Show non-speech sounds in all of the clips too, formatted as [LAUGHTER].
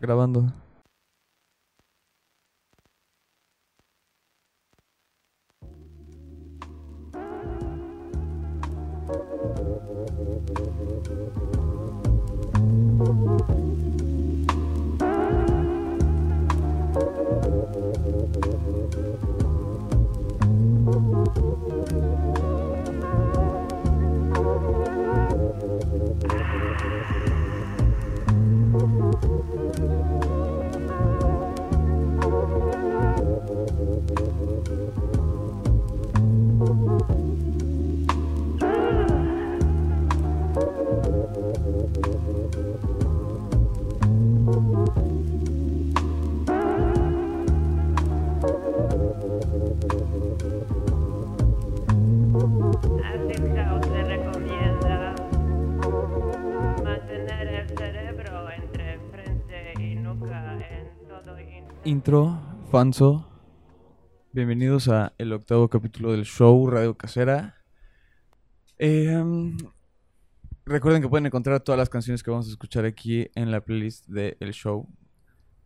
grabando. Bienvenidos a el octavo capítulo del show Radio Casera. Um, recuerden que pueden encontrar todas las canciones que vamos a escuchar aquí en la playlist del show.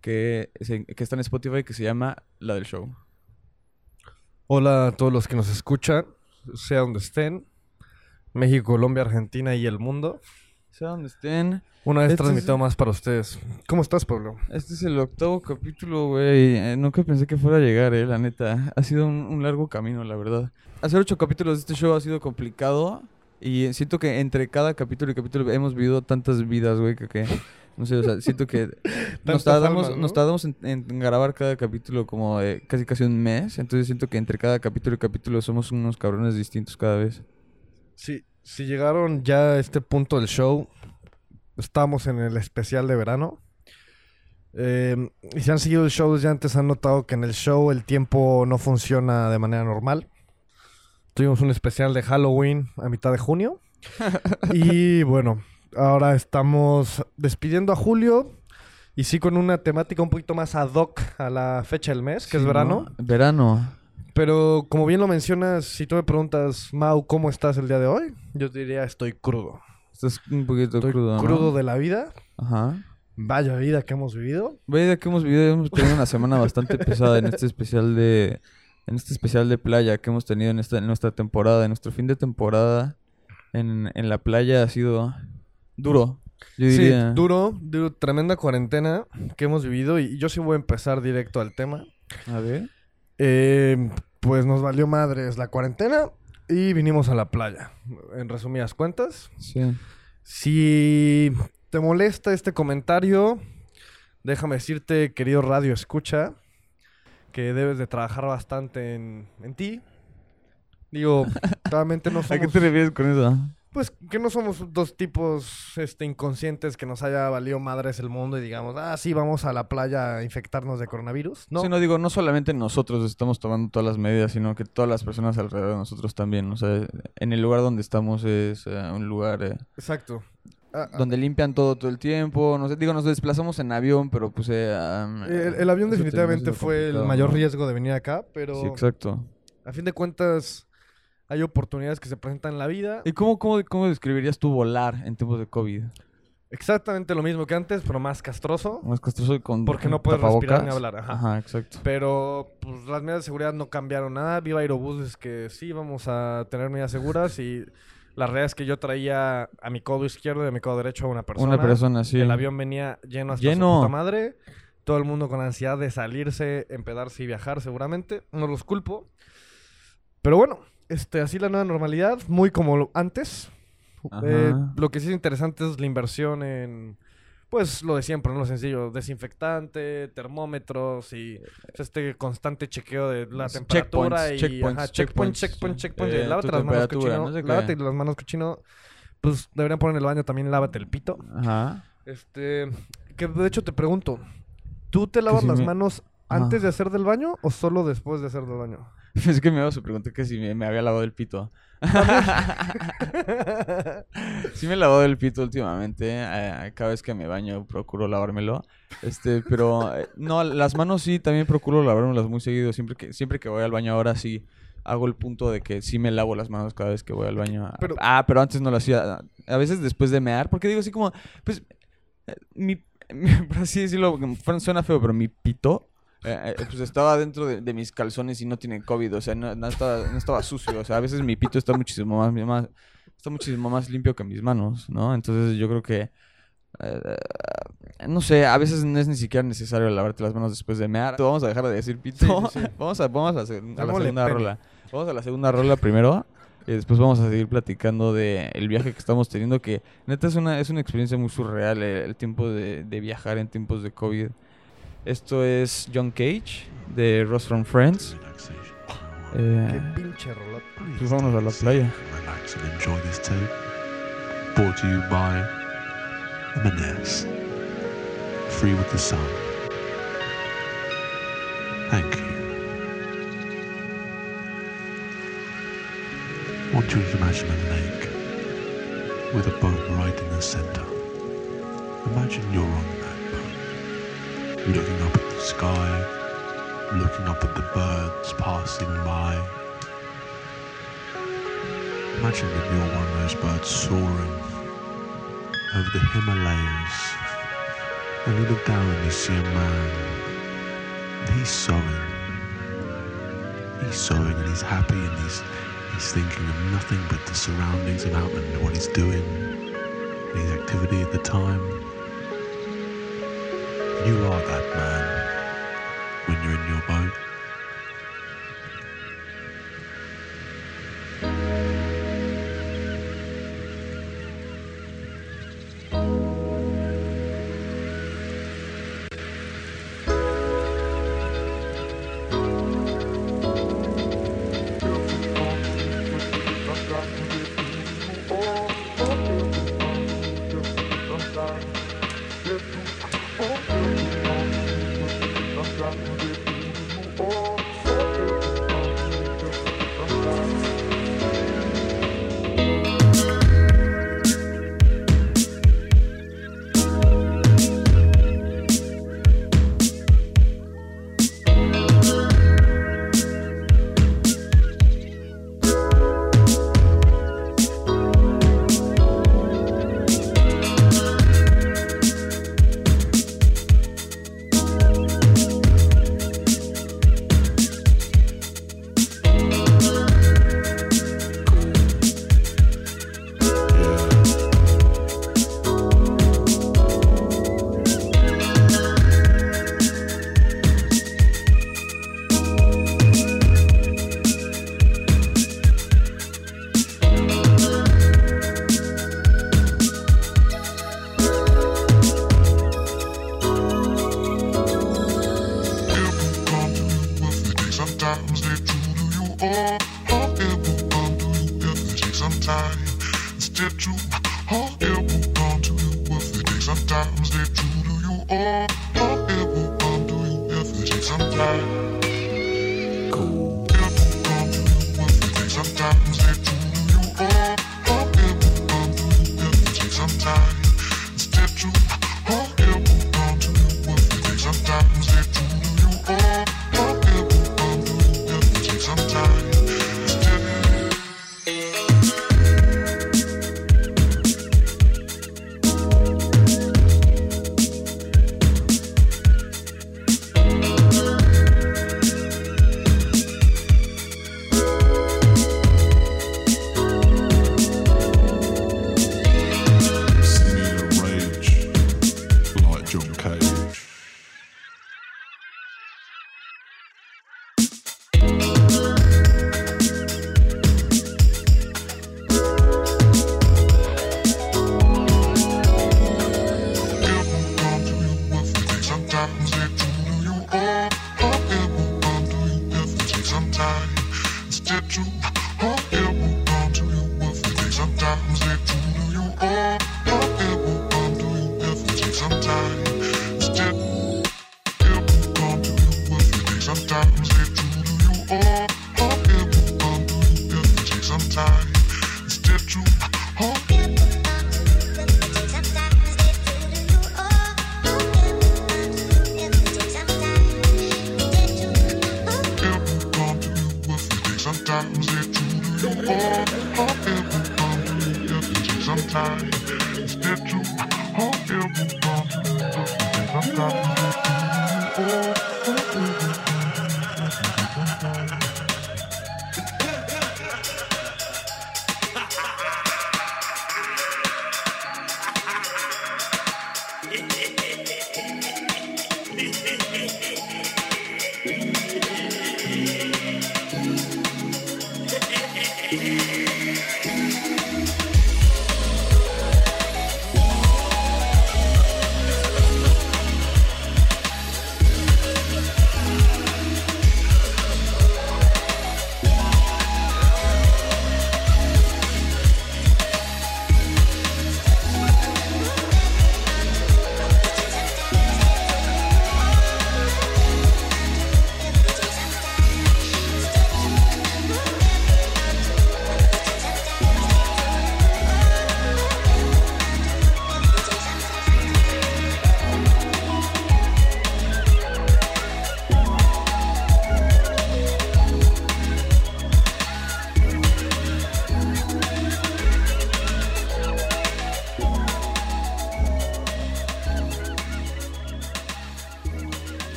Que, que está en Spotify, que se llama La del Show. Hola a todos los que nos escuchan, sea donde estén, México, Colombia, Argentina y el mundo. Sea donde estén. Una vez Este es- transmitido más para ustedes. ¿Cómo estás, Pablo? Este es el octavo capítulo, güey. Eh, nunca pensé que fuera a llegar, eh, la neta. Ha sido un, un largo camino, la verdad. Hacer ocho capítulos de este show ha sido complicado. Y siento que entre cada capítulo y capítulo hemos vivido tantas vidas, güey, que, que no sé, o sea, siento que [LAUGHS] nos tardamos, almas, ¿no? nos tardamos en, en grabar cada capítulo como eh, casi casi un mes. Entonces siento que entre cada capítulo y capítulo somos unos cabrones distintos cada vez. Sí, si llegaron ya a este punto del show, estamos en el especial de verano. Eh, y si han seguido el show desde antes, han notado que en el show el tiempo no funciona de manera normal. Tuvimos un especial de Halloween a mitad de junio. [LAUGHS] y bueno, ahora estamos despidiendo a julio. Y sí con una temática un poquito más ad hoc a la fecha del mes, que es verano. ¿no? Verano. Pero como bien lo mencionas, si tú me preguntas, Mau, ¿cómo estás el día de hoy? Yo te diría, estoy crudo. Estás un poquito Estoy crudo, ¿no? crudo de la vida. Ajá. Vaya vida que hemos vivido. Vaya que hemos vivido, hemos tenido una semana bastante pesada en este especial de en este especial de playa que hemos tenido en esta en nuestra temporada, en nuestro fin de temporada en, en la playa ha sido duro. Yo diría. Sí, duro, duro, tremenda cuarentena que hemos vivido. Y yo sí voy a empezar directo al tema. A ver. Eh, pues nos valió madres la cuarentena y vinimos a la playa. En resumidas cuentas. Sí. Si te molesta este comentario, déjame decirte, querido radio escucha, que debes de trabajar bastante en, en ti. Digo, [LAUGHS] realmente no ¿A qué somos... te refieres con eso? Pues que no somos dos tipos este, inconscientes que nos haya valido madres el mundo y digamos, ah, sí, vamos a la playa a infectarnos de coronavirus. No, Sí, no digo, no solamente nosotros estamos tomando todas las medidas, sino que todas las personas alrededor de nosotros también. O sea, en el lugar donde estamos es eh, un lugar eh, exacto. Ah, ah, donde limpian todo todo el tiempo. No sé, digo, nos desplazamos en avión, pero pues... eh, el, el avión definitivamente fue el mayor riesgo de venir acá, pero Sí, exacto. a fin de cuentas hay oportunidades que se presentan en la vida. ¿Y cómo, cómo, cómo describirías tu volar en tiempos de COVID? Exactamente lo mismo que antes, pero más castroso. Más castroso y con Porque no puedes respirar ni hablar, ajá. Ajá, exacto. Pero pues las medidas de seguridad no cambiaron nada. Viva Aerobuses que sí vamos a tener medidas seguras y la realidad es que yo traía a mi codo izquierdo y a mi codo derecho a una persona. Una persona, sí. El avión venía lleno hasta Lleno. su puta madre. Todo el mundo con ansiedad de salirse, empedarse y viajar seguramente. No los culpo. Pero bueno, este, así la nueva normalidad, muy como lo- antes. Eh, lo que sí es interesante es la inversión en, pues lo de siempre, ¿no? Lo sencillo, desinfectante, termómetros y pues, este constante chequeo de la temperatura checkpoints, y checkpoints, ajá, checkpoint, checkpoints, checkpoint, Eh, y lávate las manos cochino, no sé lávate las manos cochino, pues deberían poner en el baño también lávate el pito. Ajá. Este, que de hecho te pregunto, ¿tú te lavas si las me- manos Ajá. antes de hacer del baño o solo después de hacer del baño? [LAUGHS] Es que me iba a preguntar que si me, me había lavado el pito. [LAUGHS] sí me he lavado el pito últimamente. eh, cada vez que me baño procuro lavármelo. Este, pero eh, no, las manos sí también procuro lavármelas muy seguido. Siempre que, siempre que voy al baño ahora sí hago el punto de que sí me lavo las manos cada vez que voy al baño. Pero- ah, pero antes no lo hacía. A veces después de mear, porque digo así como, pues, eh, mi, [LAUGHS] por así decirlo, suena feo, pero mi pito, eh, eh, pues estaba dentro de, de mis calzones y no tiene COVID, o sea, no, no estaba, no estaba sucio, o sea, a veces mi pito está muchísimo más, más- está muchísimo más limpio que mis manos, ¿no? Entonces yo creo que, eh, no sé, a veces no es ni siquiera necesario lavarte las manos después de mear. Vamos a dejar de decir pito, Sí, sí, sí. vamos a, vamos a, la segunda rola. Vamos a la segunda rola primero. Y después vamos a seguir platicando de el viaje que estamos teniendo, que neta es una, es una experiencia muy surreal eh, el, tiempo de, de viajar en tiempos de COVID. Esto es John Cage de Ross from Friends. Qué Eh, pinche rolota. pues vámonos a la playa. Relax and enjoy this tape. Brought to you by M&S. Free with the sun. Thank you. I want you to imagine a lake with a boat right in the center. Imagine you're on that boat, looking up at the sky, looking up at the birds passing by. Imagine that you're one of those birds soaring over the Himalayas. And you look down and you see a man. He's sewing. He's sewing and he's happy and he's he's thinking of nothing but the surroundings about him and what he's doing and his activity at the time. You are that man when you're in your boat.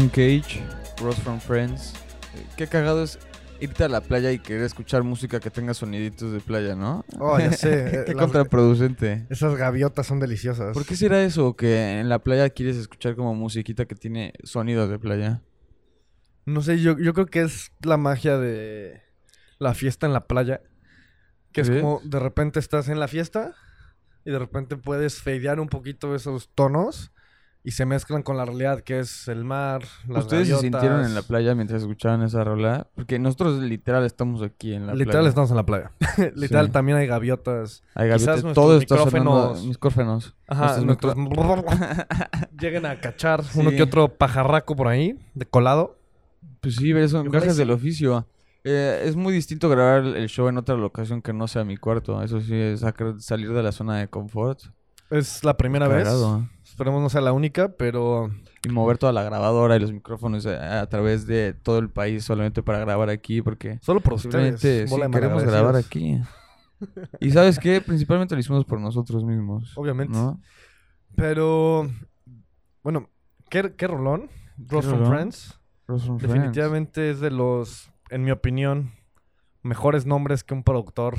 John Cage, Ross from Friends. Eh, Qué cagado es irte a la playa y querer escuchar música que tenga soniditos de playa, ¿no? Oh, ya sé. [LAUGHS] Qué eh, las- contraproducente. esas gaviotas son deliciosas. ¿Por qué será eso que en la playa quieres escuchar como musiquita que tiene sonidos de playa? No sé, yo, yo creo que es la magia de la fiesta en la playa. Que es como de repente estás en la fiesta y de repente puedes fadear un poquito esos tonos y se mezclan con la realidad que es el mar, las ¿Ustedes se sintieron en la playa mientras escuchaban esa rola? Porque nosotros literal estamos aquí en la Literal playa. estamos en la playa. [LAUGHS] Literal Sí. también hay gaviotas. Hay quizás gaviotas, nuestros todo está sonando. micrófonos- Micrófonos. Ajá, Nuestros micro- [LAUGHS] lleguen a cachar uno que otro pajarraco por ahí, de colado. Pues sí, son gajes del oficio. Eh, es muy distinto grabar el show en otra locación que no sea mi cuarto. Eso sí, es salir de la zona de confort. Es la primera vez. Esperemos no sea la única, pero Y mover toda la grabadora y los micrófonos a, a través de todo el país solamente para grabar aquí. Porque solo por ustedes. sí, queremos grabar aquí. Y ¿sabes qué? Principalmente lo hicimos por nosotros mismos. Obviamente. ¿no? Pero, bueno, ¿qué, qué rolón? Ross from? Friends. Ross from Friends. Definitivamente es de los, en mi opinión, mejores nombres que un productor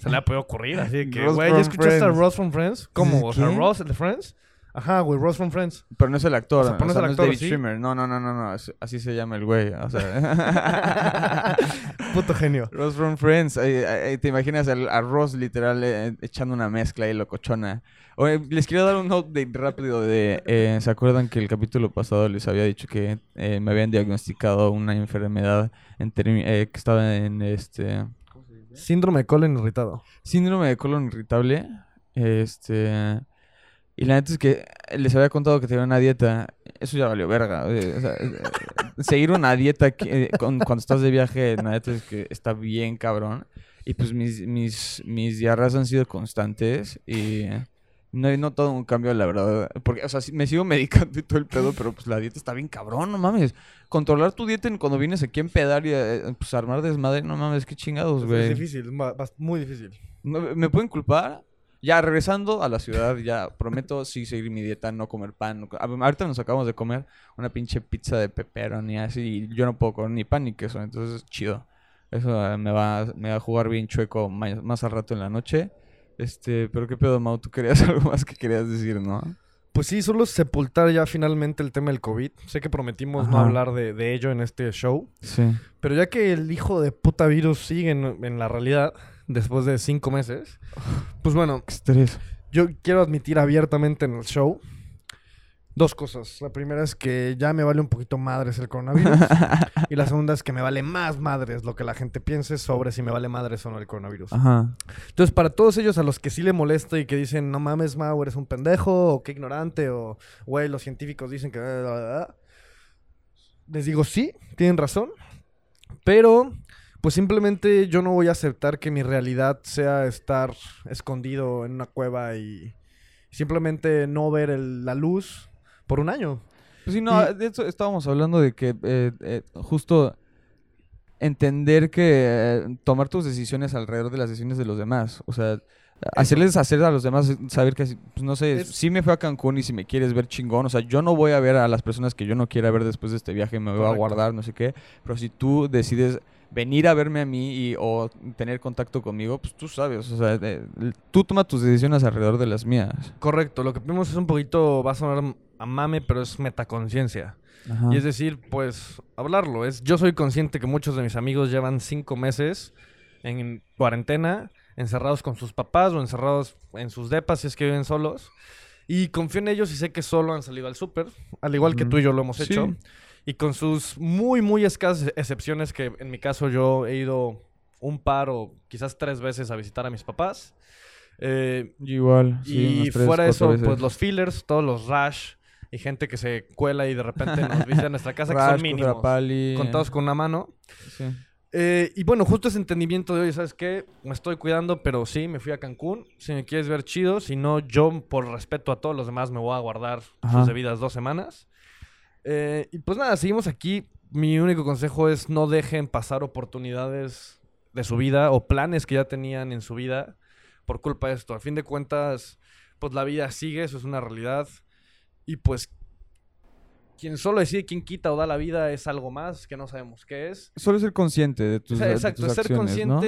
se le ha podido ocurrir. Así que, [LAUGHS] güey, ¿ya escuchaste a. Ross from Friends? ¿Cómo? O sea. Ross de Friends. Ajá, güey, Ross from Friends. Pero no es el actor. O sea, O pero sea, no es el actor, David ¿sí? Schwimmer. No, no, no, no, no. así se llama el güey. O sea. [LAUGHS] Puto genio. Ross from Friends. Ahí- ahí te imaginas a Ross literal eh, echando una mezcla y locochona. Oye, les quiero dar un update rápido de... eh, ¿Se acuerdan que el capítulo pasado les había dicho que eh, me habían diagnosticado una enfermedad en eh, que estaba en este... Síndrome de colon irritado. Síndrome de colon irritable. Este... Y la neta es que les había contado que tenía una dieta. Eso ya valió verga. eh, o sea, seguir una dieta que, eh, con- cuando estás de viaje, la neta es que está bien cabrón. Y pues mis, mis, mis diarreas han sido constantes y no he notado un cambio, la verdad. Porque, o sea, me sigo [LAUGHS] medicando y todo el pedo, pero pues la dieta está bien cabrón, no mames. Controlar tu dieta cuando vienes aquí a empedar y eh, pues armar desmadre, no mames, qué chingados, es güey. difícil, ba- bast- muy difícil. ¿Me pueden culpar? Ya, regresando a la ciudad, ya prometo sí seguir mi dieta, no comer pan. no co- a- Ahorita nos acabamos de comer una pinche pizza de pepperoni así y yo no puedo comer ni pan ni queso, entonces chido. Eso eh, me va, me va a jugar bien chueco más, al rato en la noche. Este, pero qué pedo, Mau, tú querías [LAUGHS] algo más que querías decir, ¿no? Pues sí, solo sepultar ya finalmente el tema del COVID. Sé que prometimos no hablar de, de ello en este show. Sí. Pero ya que el hijo de puta virus sigue en, en la realidad, después de cinco meses, [SIGHS] pues bueno, estrés. yo quiero admitir abiertamente en el show dos cosas. La primera es que ya me vale un poquito madres el coronavirus. [LAUGHS] y la segunda es que me vale más madres lo que la gente piense sobre si me vale madres o no el coronavirus. Ajá. Entonces, para todos ellos a los que sí le molesta y que dicen, no mames, Mau, eres un pendejo, o qué ignorante, o, güey, los científicos dicen que... bla, bla, bla", Les digo, sí, tienen razón, pero pues simplemente yo no voy a aceptar que mi realidad sea estar escondido en una cueva y simplemente no ver el- la luz por un año. Pues sí, no, Y- de eso estábamos hablando de que eh, eh, justo entender que eh, tomar tus decisiones alrededor de las decisiones de los demás. O sea, Hacerles hacer a los demás saber que, pues, no sé, Es- si me fui a Cancún y si me quieres ver chingón, o sea, yo no voy a ver a las personas que yo no quiera ver después de este viaje, me voy a guardar, no sé qué, pero si tú decides venir a verme a mí y, o tener contacto conmigo, pues tú sabes, o sea, de- tú toma tus decisiones alrededor de las mías. Correcto, lo que vimos es un poquito, va a sonar a mame, pero es metaconciencia. Ajá. Y es decir, pues, hablarlo. Es, yo soy consciente que muchos de mis amigos llevan cinco meses en cuarentena, encerrados con sus papás o encerrados en sus depas si es que viven solos. Y confío en ellos y sé que solo han salido al súper, al igual que tú y yo lo hemos Sí. hecho. Y con sus muy, muy escasas excepciones, que en mi caso yo he ido un par o quizás tres veces a visitar a mis papás. Eh, igual. sí, y tres, fuera eso, veces. pues los fillers, todos los rash y gente que se cuela y de repente nos visita a nuestra casa, que son [LAUGHS] mínimos. Contados con una mano. sí. Eh, y bueno, justo ese entendimiento de hoy, ¿sabes qué? Me estoy cuidando, pero sí, me fui a Cancún. Si me quieres ver chido, si no, yo por respeto a todos los demás me voy a guardar Ajá. sus debidas dos semanas. Eh, y pues nada, seguimos aquí. Mi único consejo es no dejen pasar oportunidades de su vida o planes que ya tenían en su vida por culpa de esto. A fin de cuentas, pues la vida sigue, eso es una realidad. Y pues quien solo decide quién quita o da la vida es algo más que no sabemos qué es. Solo ser consciente de tus, O sea, de exacto, ser ¿no?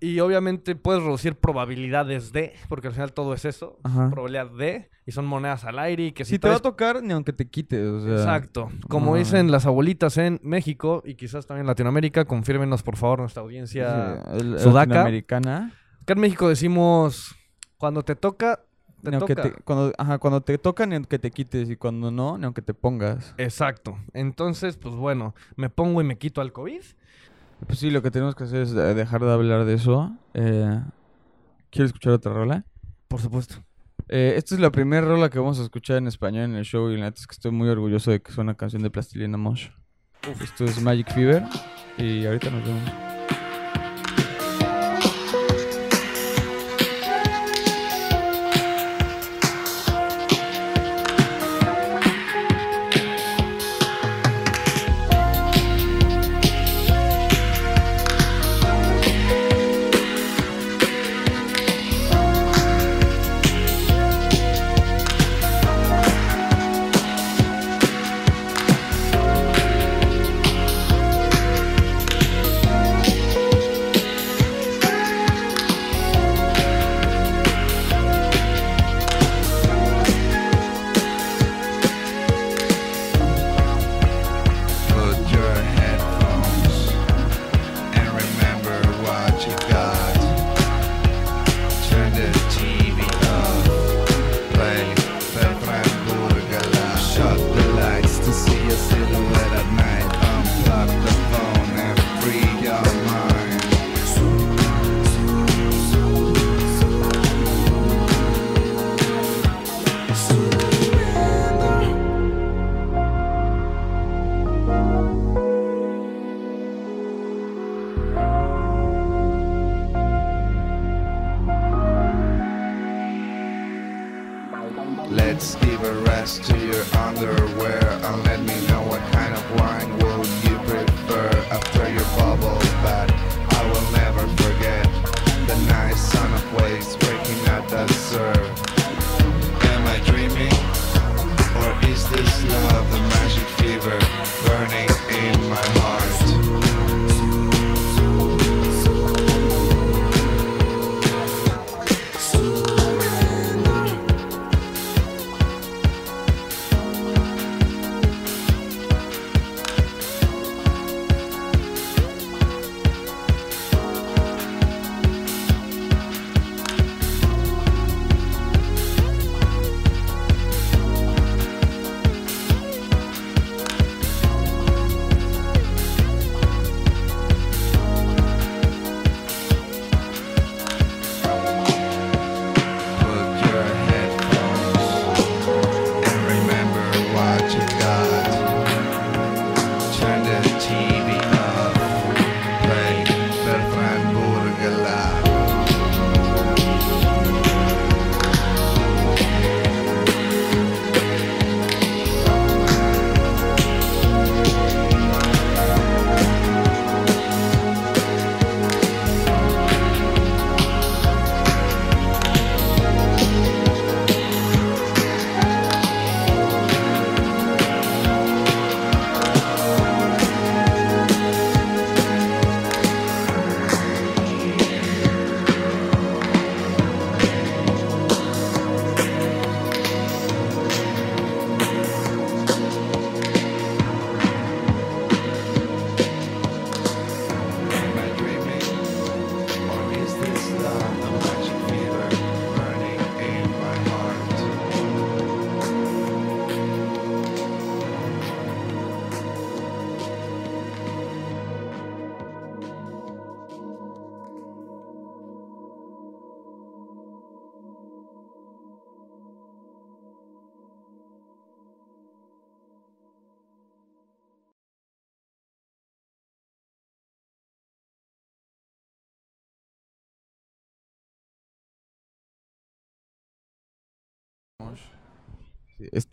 Y obviamente puedes reducir probabilidades de, porque al final todo es eso, Ajá. probabilidad de, y son monedas al aire y que si, Si te va a tocar, ni aunque te quites, o sea... Exacto, como dicen las abuelitas en México y quizás también en Latinoamérica, confírmenos por favor nuestra audiencia. sí, el- sudaca. latinoamericana. Acá en México decimos, cuando te toca, te toca. te, cuando, ajá, cuando te toca, ni aunque te quites. Y cuando no, ni aunque te pongas. Exacto, entonces pues bueno, me pongo y me quito al COVID. Pues sí, lo que tenemos que hacer es dejar de hablar de eso. Eh, ¿Quieres escuchar otra rola? Por supuesto. Eh, esta es la primera rola que vamos a escuchar en español en el show. Y la neta es que estoy muy orgulloso de que sea una canción de Plastilina Mosh. Esto es Magic Fever. Y ahorita nos vemos.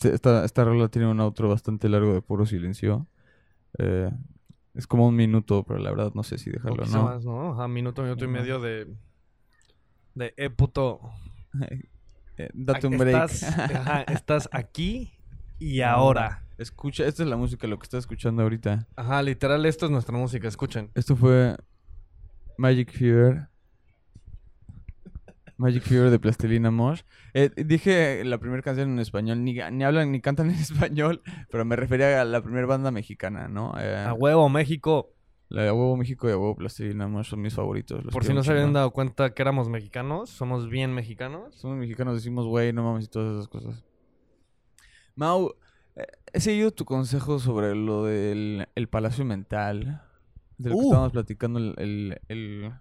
Este, esta, esta rola tiene un outro bastante largo de puro silencio. Eh, es como un minuto, pero la verdad no sé si O dejarlo, quizá ¿no? más, ¿no? Ajá, minuto, minuto y medio de... De, eh, puto... [LAUGHS] Eh, date un break. Estás, ajá, [LAUGHS] estás aquí y ahora. Escucha, esta es la música, lo que estás escuchando ahorita. Ajá, literal, esto es nuestra música, escuchen. Esto fue Magic Fever. Magic Fever de Plastilina Mosh. Eh, dije la primera canción en español, ni, ni hablan ni cantan [LAUGHS] en español, pero me refería a la primera banda mexicana, ¿no? Eh, A huevo, México. la de Huevo México y a Huevo Plastilina Mosh son mis favoritos. los Por si no se habían dado cuenta que éramos mexicanos, somos bien mexicanos. Somos mexicanos, decimos güey, no mames y todas esas cosas. Mau, eh, he seguido tu consejo sobre lo del el palacio mental, de lo que Uh. estábamos platicando el, el, el-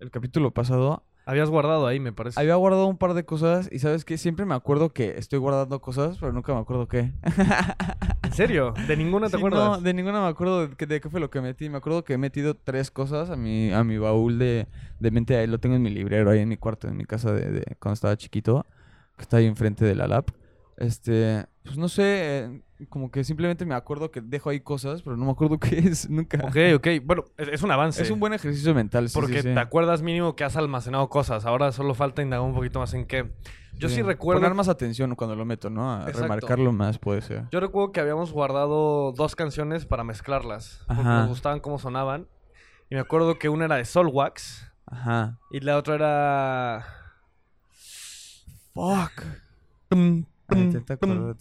el capítulo pasado. Habías guardado ahí, me parece. Había guardado un par de cosas y sabes que siempre me acuerdo que estoy guardando cosas, pero nunca me acuerdo qué. [LAUGHS] ¿En serio? ¿De ninguna te Sí, acuerdas? No, de ninguna me acuerdo de qué, de qué fue lo que metí. Me acuerdo que he metido tres cosas a mi, a mi baúl de, de mente. Ahí lo tengo en mi librero, ahí en mi cuarto, en mi casa de, de cuando estaba chiquito, que está ahí enfrente de la lab. Este, pues no sé, eh, como que simplemente me acuerdo que dejo ahí cosas, pero no me acuerdo [LAUGHS] qué es nunca. Ok, ok. Bueno, es, es un avance. Es un buen ejercicio mental, sí, sí, Porque sí. te acuerdas mínimo que has almacenado cosas. Ahora solo falta indagar un poquito más en qué. Yo sí, recuerdo... Poner más atención cuando lo meto, ¿no? A Exacto. remarcarlo más puede ser. Yo recuerdo que habíamos guardado dos canciones para mezclarlas. Porque Ajá. nos gustaban cómo sonaban. Y me acuerdo que una era de Solwax. Ajá. Y la otra era... Fuck. Tum, tum, Intenta tum,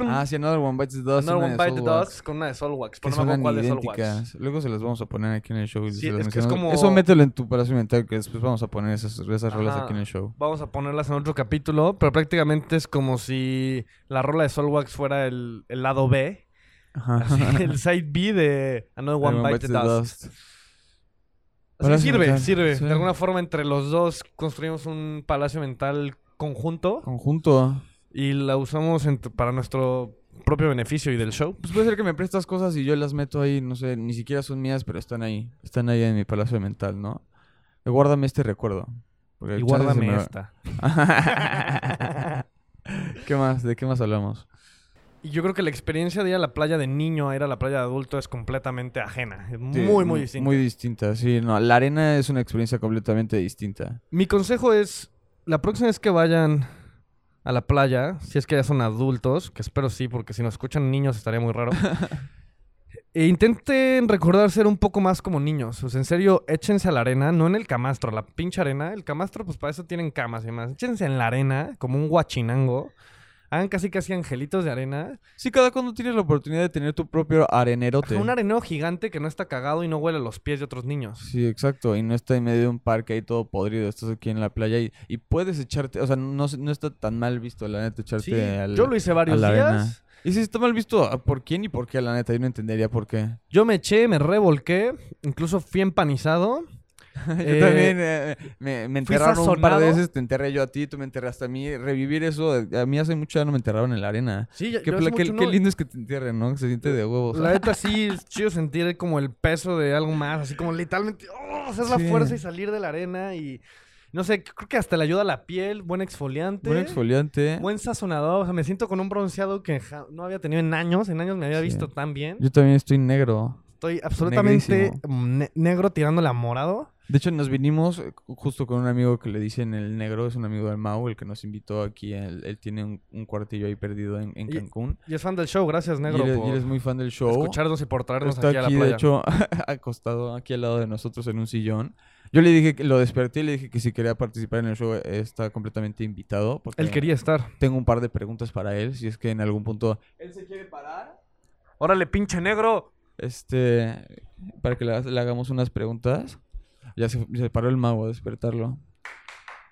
Ah, sí, Another One Bites the Dust. Another One de Bite the Dust con una de Solwax. Pero no me acuerdo cuál Solwax. Luego se las vamos a poner aquí en el show. y Sí, es que es como- Eso mételo en tu palacio mental, que después vamos a poner esas, esas rolas aquí en el show. Vamos a ponerlas en otro capítulo, pero prácticamente es como si la rola de Solwax fuera el, el lado B, Ajá. así, [LAUGHS] el side B de Another One Another Bite the Dust. Así Palacio sirve, mental, sirve. sí. De alguna forma entre los dos construimos un palacio mental conjunto Conjunto. Y la usamos en para nuestro propio beneficio y del show. Pues puede ser que me prestas cosas y yo las meto ahí, no sé, ni siquiera son mías, pero están ahí. Están ahí en mi palacio mental, ¿no? Guárdame este recuerdo. Y guárdame me esta. [LAUGHS] ¿Qué más? ¿De qué más hablamos? Y yo creo que la experiencia de ir a la playa de niño a ir a la playa de adulto es completamente ajena. Es Sí, muy, muy mu- distinta. Muy distinta, sí. No, la arena es una experiencia completamente distinta. Mi consejo es, la próxima vez que vayan a la playa, si es que ya son adultos, que espero sí, porque si nos escuchan niños estaría muy raro, [LAUGHS] e intenten recordar ser un poco más como niños. O sea, en serio, échense a la arena, no en el camastro, a la pinche arena. El camastro, pues para eso tienen camas y demás. Échense en la arena, como un guachinango. Hagan casi casi angelitos de arena. Sí, cada cuando tienes la oportunidad de tener tu propio arenerote. Ajá, Un arenero gigante que no está cagado y no huele a los pies de otros niños. Sí, exacto. Y no está en medio de un parque ahí todo podrido. Estás aquí en la playa y, y puedes echarte. O sea, no, no está tan mal visto, la neta, echarte Sí, al- yo lo hice varios días. arena. Y si está mal visto, ¿por quién y por qué, la neta? Yo no entendería por qué. Yo me eché, me revolqué, incluso fui empanizado. [LAUGHS] yo Eh, también eh, me, me enterraron un par de veces. Te enterré yo a ti, tú me enterraste a mí. Revivir eso, eh, a mí hace mucho ya no me enterraron en la arena. Sí, ya- Qué, yo hace qué- mucho qué no- lindo es que te entierren, ¿no? Que se siente de huevos. La neta [LAUGHS] sí es chido sentir como el peso de algo más, así como literalmente oh, hacer la Sí. fuerza y salir de la arena y no sé, creo que hasta le ayuda a la piel, buen exfoliante. Buen exfoliante. Buen sazonador, o sea, me siento con un bronceado que ja- no había tenido en años, en años me había Sí. visto tan bien. Yo también estoy negro. Estoy absolutamente ne- negro tirándole a morado. De hecho, nos vinimos eh, ju- justo con un amigo que le dicen el negro, es un amigo del Mau, el que nos invitó aquí. Él, él tiene un, un cuartillo ahí perdido en, Cancún. Y es fan del show, gracias Y negro y por él es muy fan del show. escucharnos y por traernos Está aquí, aquí, a la de playa. hecho, [LAUGHS] acostado aquí al lado de nosotros en un sillón. Yo le dije que lo desperté y le dije que si quería participar en el show está completamente invitado. Porque Él quería estar. Tengo un par de preguntas para él, si es que en algún punto él se quiere parar. Órale, pinche negro. Este, para que le, hagamos unas preguntas. Ya se, se paró el mago a despertarlo.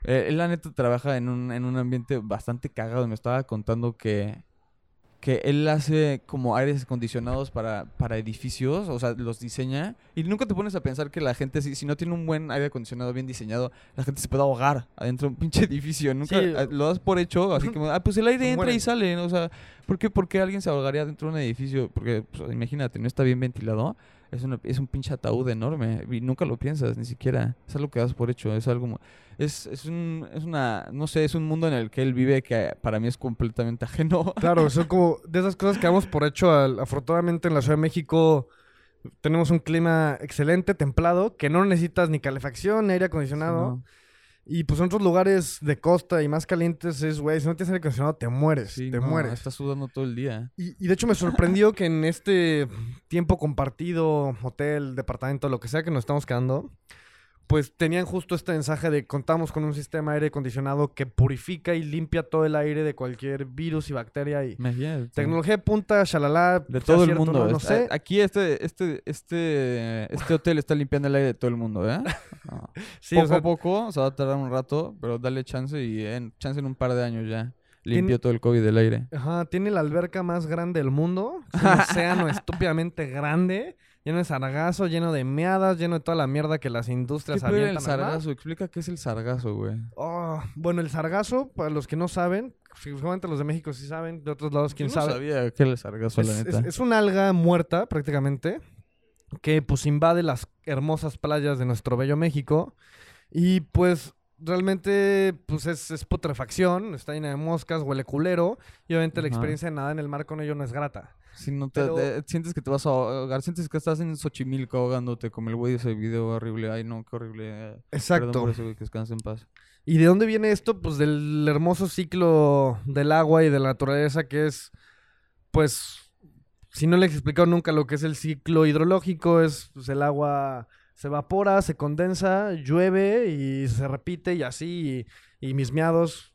Eh, él, la neta, trabaja en un, en un ambiente bastante cagado. Me estaba contando que, que él hace como aires acondicionados para, para edificios, o sea, los diseña. Y nunca te pones a pensar que la gente, si, si no tiene un buen aire acondicionado bien diseñado, la gente se puede ahogar adentro de un pinche [LAUGHS] edificio. Nunca Sí. eh, lo das por hecho, así como, ah, pues el aire entra y sale. ¿no? O sea, ¿por qué, por qué alguien se ahogaría dentro de un edificio? Porque, pues, imagínate, no está bien ventilado. Es, una- es un pinche ataúd enorme y nunca lo piensas, ni siquiera. Es algo que das por hecho, es algo... Es, es, un, es una... No sé, es un mundo en el que él vive que para mí es completamente [LAUGHS] ajeno. Claro, son como de esas cosas que damos por hecho. al- afortunadamente en la Ciudad de México tenemos un clima excelente, templado, que no necesitas ni calefacción, ni aire acondicionado. No. Y pues en otros lugares de costa y más calientes es, güey, si no tienes aire acondicionado te mueres, Sí, te no, mueres. Estás sudando todo el día. Y, y de hecho me sorprendió que en este tiempo compartido, hotel, departamento, lo que sea que nos estamos quedando, pues tenían justo este mensaje de contamos con un sistema aire acondicionado que purifica y limpia todo el aire de cualquier virus y bacteria y Imagínate. tecnología de punta, shalala, De sea todo el mundo. No, sé. Aquí este, este, este, este hotel está limpiando el aire de todo el mundo, ¿eh? [LAUGHS] No. Sí, poco o sea, a poco, se va a tardar un rato, pero dale chance y en, chance en un par de años ya. Limpió todo el COVID del aire. Ajá, tiene la alberca más grande del mundo. Es un océano estúpidamente grande, lleno de sargazo, lleno de meadas, lleno de toda la mierda que las ¿Qué industrias el avientan mar. sargazo? Explica qué es el sargazo, güey. Oh, bueno, el sargazo, para los que no saben, seguramente los de México sí saben, de otros lados quién Yo no sabe. sabía qué era el sargazo, la Es, neta. es- es una alga muerta prácticamente que pues invade las hermosas playas de nuestro bello México y pues realmente pues es, es putrefacción, está llena de moscas, huele culero y obviamente la experiencia de nadar en el mar con ello no es grata. Si no te, pero- te- sientes que te vas a ahogar, sientes que estás en Xochimilco ahogándote como el güey de ese video horrible. Ay, no, qué horrible. eh. Perdón Exacto. por eso, güey, que descanse en paz. ¿Y de dónde viene esto? Pues del hermoso ciclo del agua y de la naturaleza que es, pues, si no les he explicado nunca lo que es el ciclo hidrológico, es pues, el agua se evapora, se condensa, llueve y se repite y así, y, y mis miados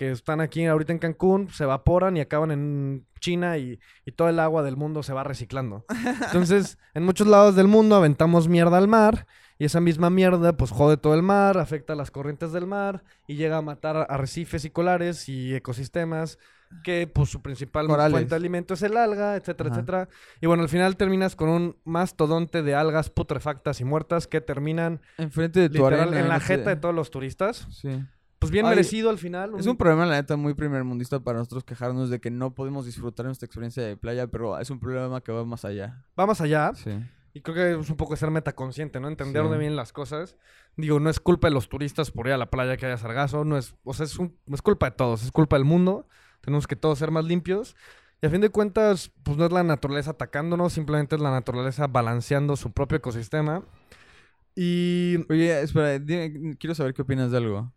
que están aquí ahorita en Cancún se evaporan y acaban en China y, y todo el agua del mundo se va reciclando. [LAUGHS] Entonces, en muchos lados del mundo aventamos mierda al mar y esa misma mierda pues jode todo el mar, afecta las corrientes del mar y llega a matar arrecifes y colares y ecosistemas que pues su principal Corales. fuente de alimento es el alga, etcétera, Ajá. etcétera. Y bueno, al final terminas con un mastodonte de algas putrefactas y muertas que terminan Enfrente de tu literal arena. en la jeta de todos los turistas. Sí. Pues bien Ay, merecido al final. Es un problema, la neta, muy primermundista para nosotros quejarnos de que no podemos disfrutar nuestra experiencia de playa, pero es un problema que va más allá. Vamos allá. Sí. Y creo que es un poco ser metaconsciente, ¿no? Entender Sí. bien las cosas. Digo, no es culpa de los turistas por ir a la playa que haya sargazo. No es, o sea, es, un- no es culpa de todos, es culpa del mundo. Tenemos que todos ser más limpios. Y a fin de cuentas, pues no es la naturaleza atacándonos, simplemente es la naturaleza balanceando su propio ecosistema. Y Oye, espera, dime, quiero saber qué opinas de algo.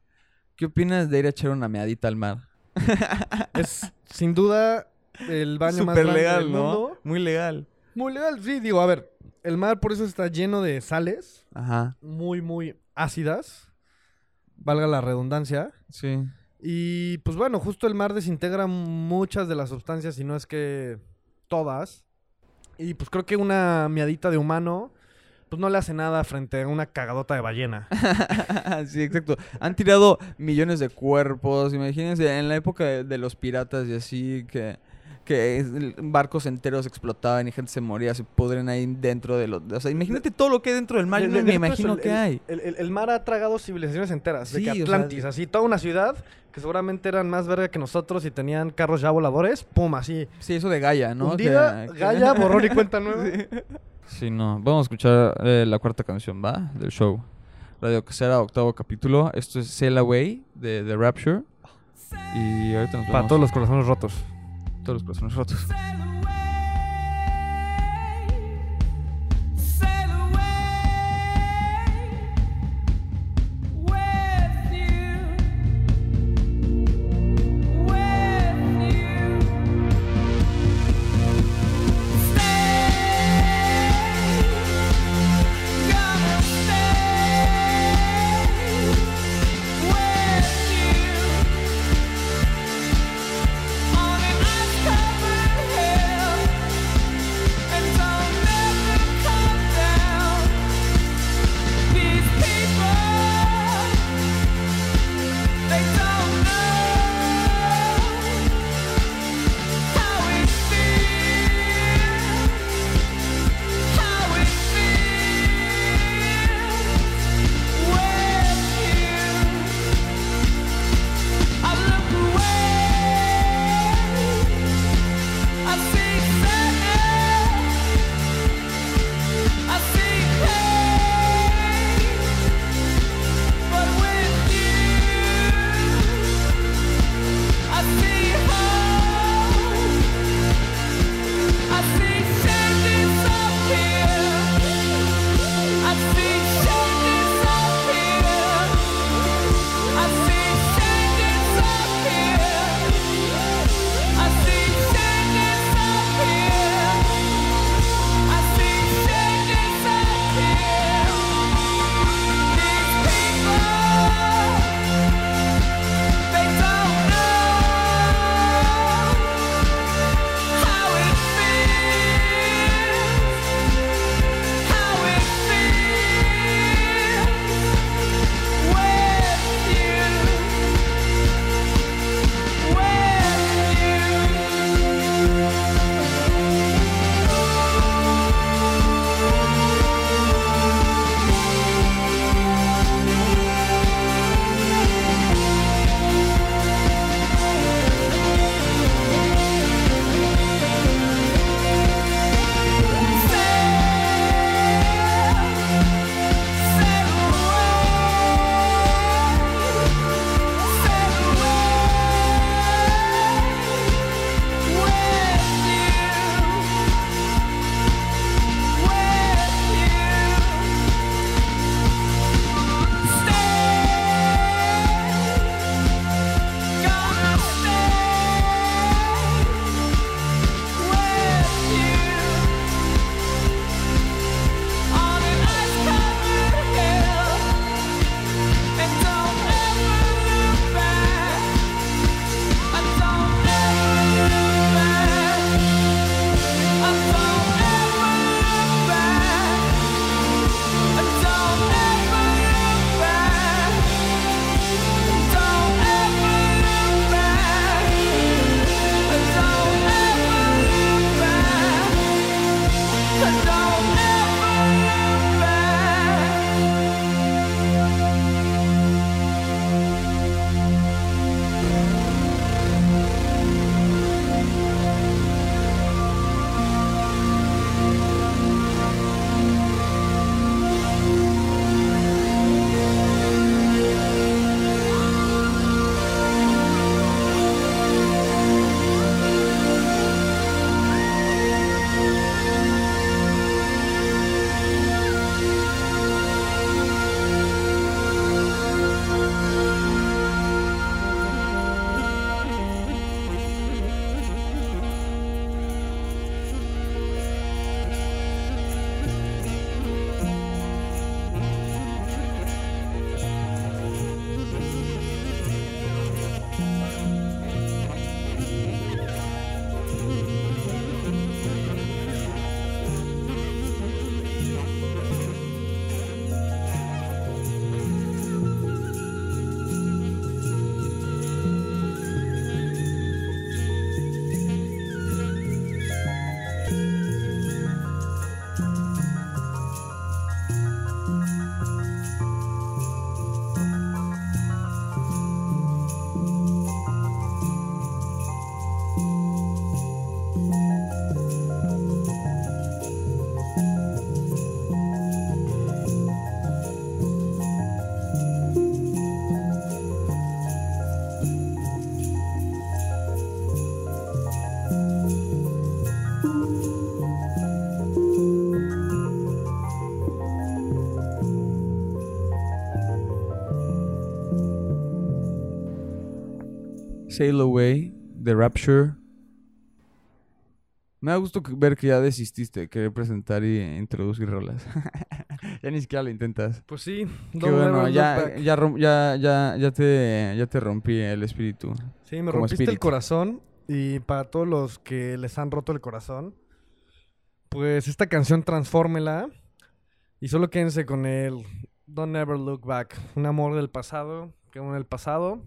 ¿Qué opinas de ir a echar una meadita al mar? [LAUGHS] es sin duda el baño más grande legal, del ¿no? mundo. Muy legal. Muy legal, sí, digo, a ver, el mar por eso está lleno de sales Ajá, muy, muy ácidas, valga la redundancia. sí. Y pues bueno, justo el mar desintegra muchas de las sustancias, y no es que todas. Y pues creo que una miadita de humano, pues no le hace nada frente a una cagadota de ballena. [LAUGHS] sí, exacto. Han tirado millones de cuerpos. Imagínense, en la época de, de los piratas y así, que, que barcos enteros explotaban y gente se moría, se pudren ahí dentro de los... O sea, imagínate todo lo que hay dentro del mar. Yo De- no de- me de imagino que hay. El, el- el mar ha tragado civilizaciones enteras. de Sí, o sea, Atlantis, de- así, toda una ciudad que seguramente eran más verga que nosotros y tenían carros ya voladores. Pum, así. Sí, eso de Gaia, ¿no? Un día, Que- que- Gaia, [LAUGHS] borrón y cuenta nueva. Sí, no. Vamos a escuchar eh, la cuarta canción, ¿va? Del show. Radio Casera, octavo capítulo. Esto es Sail Away de The Rapture. Y ahorita nos Para vemos. todos los corazones rotos. Todos los corazones rotos. Sail Away, The Rapture. Me da gusto que- ver que ya desististe de querer presentar y introducir rolas. [LAUGHS] ya ni siquiera lo intentas. Pues sí, Qué bueno, ya, ya, ya, ya, ya, te, ya te rompí el espíritu. Sí, me rompiste el corazón. Y para todos los que les han roto el corazón, pues esta canción transfórmela. Y solo quédense con el Don't Ever Look Back. Un amor del pasado, quedó en el pasado.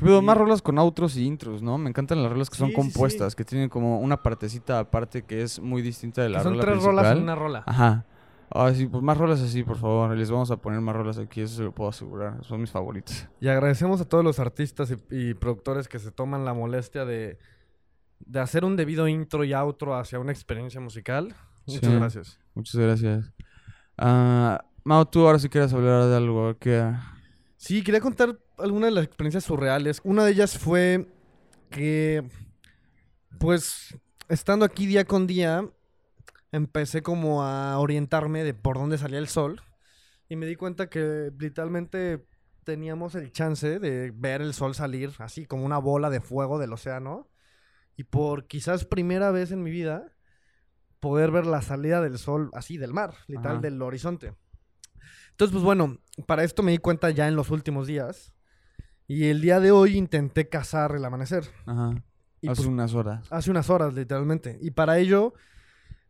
Pero más rolas con outros y intros, ¿no? Me encantan las rolas que son Sí, sí, sí. compuestas, que tienen como una partecita aparte que es muy distinta de Que la son rola tres principal. rolas en una rola. Ajá. Ah, sí, pues más rolas así, por favor. Les vamos a poner más rolas aquí, eso se lo puedo asegurar. Son mis favoritos. Y agradecemos a todos los artistas y, y productores que se toman la molestia de, de hacer un debido intro y outro hacia una experiencia musical. Muchas gracias. Muchas gracias. Ah, Mao, tú ahora sí quieres hablar de algo que... Sí, quería contar algunas de las experiencias surreales. Una de ellas fue que, pues, estando aquí día con día, empecé como a orientarme de por dónde salía el sol. Y me di cuenta que literalmente teníamos el chance de ver el sol salir así como una bola de fuego del océano. Y por quizás primera vez en mi vida, poder ver la salida del sol así del mar, literal Ajá. del horizonte. Entonces, pues bueno, para esto me di cuenta ya en los últimos días. Y el día de hoy intenté cazar el amanecer. Ajá. Y Hace pues, unas horas. hace unas horas, literalmente. Y para ello,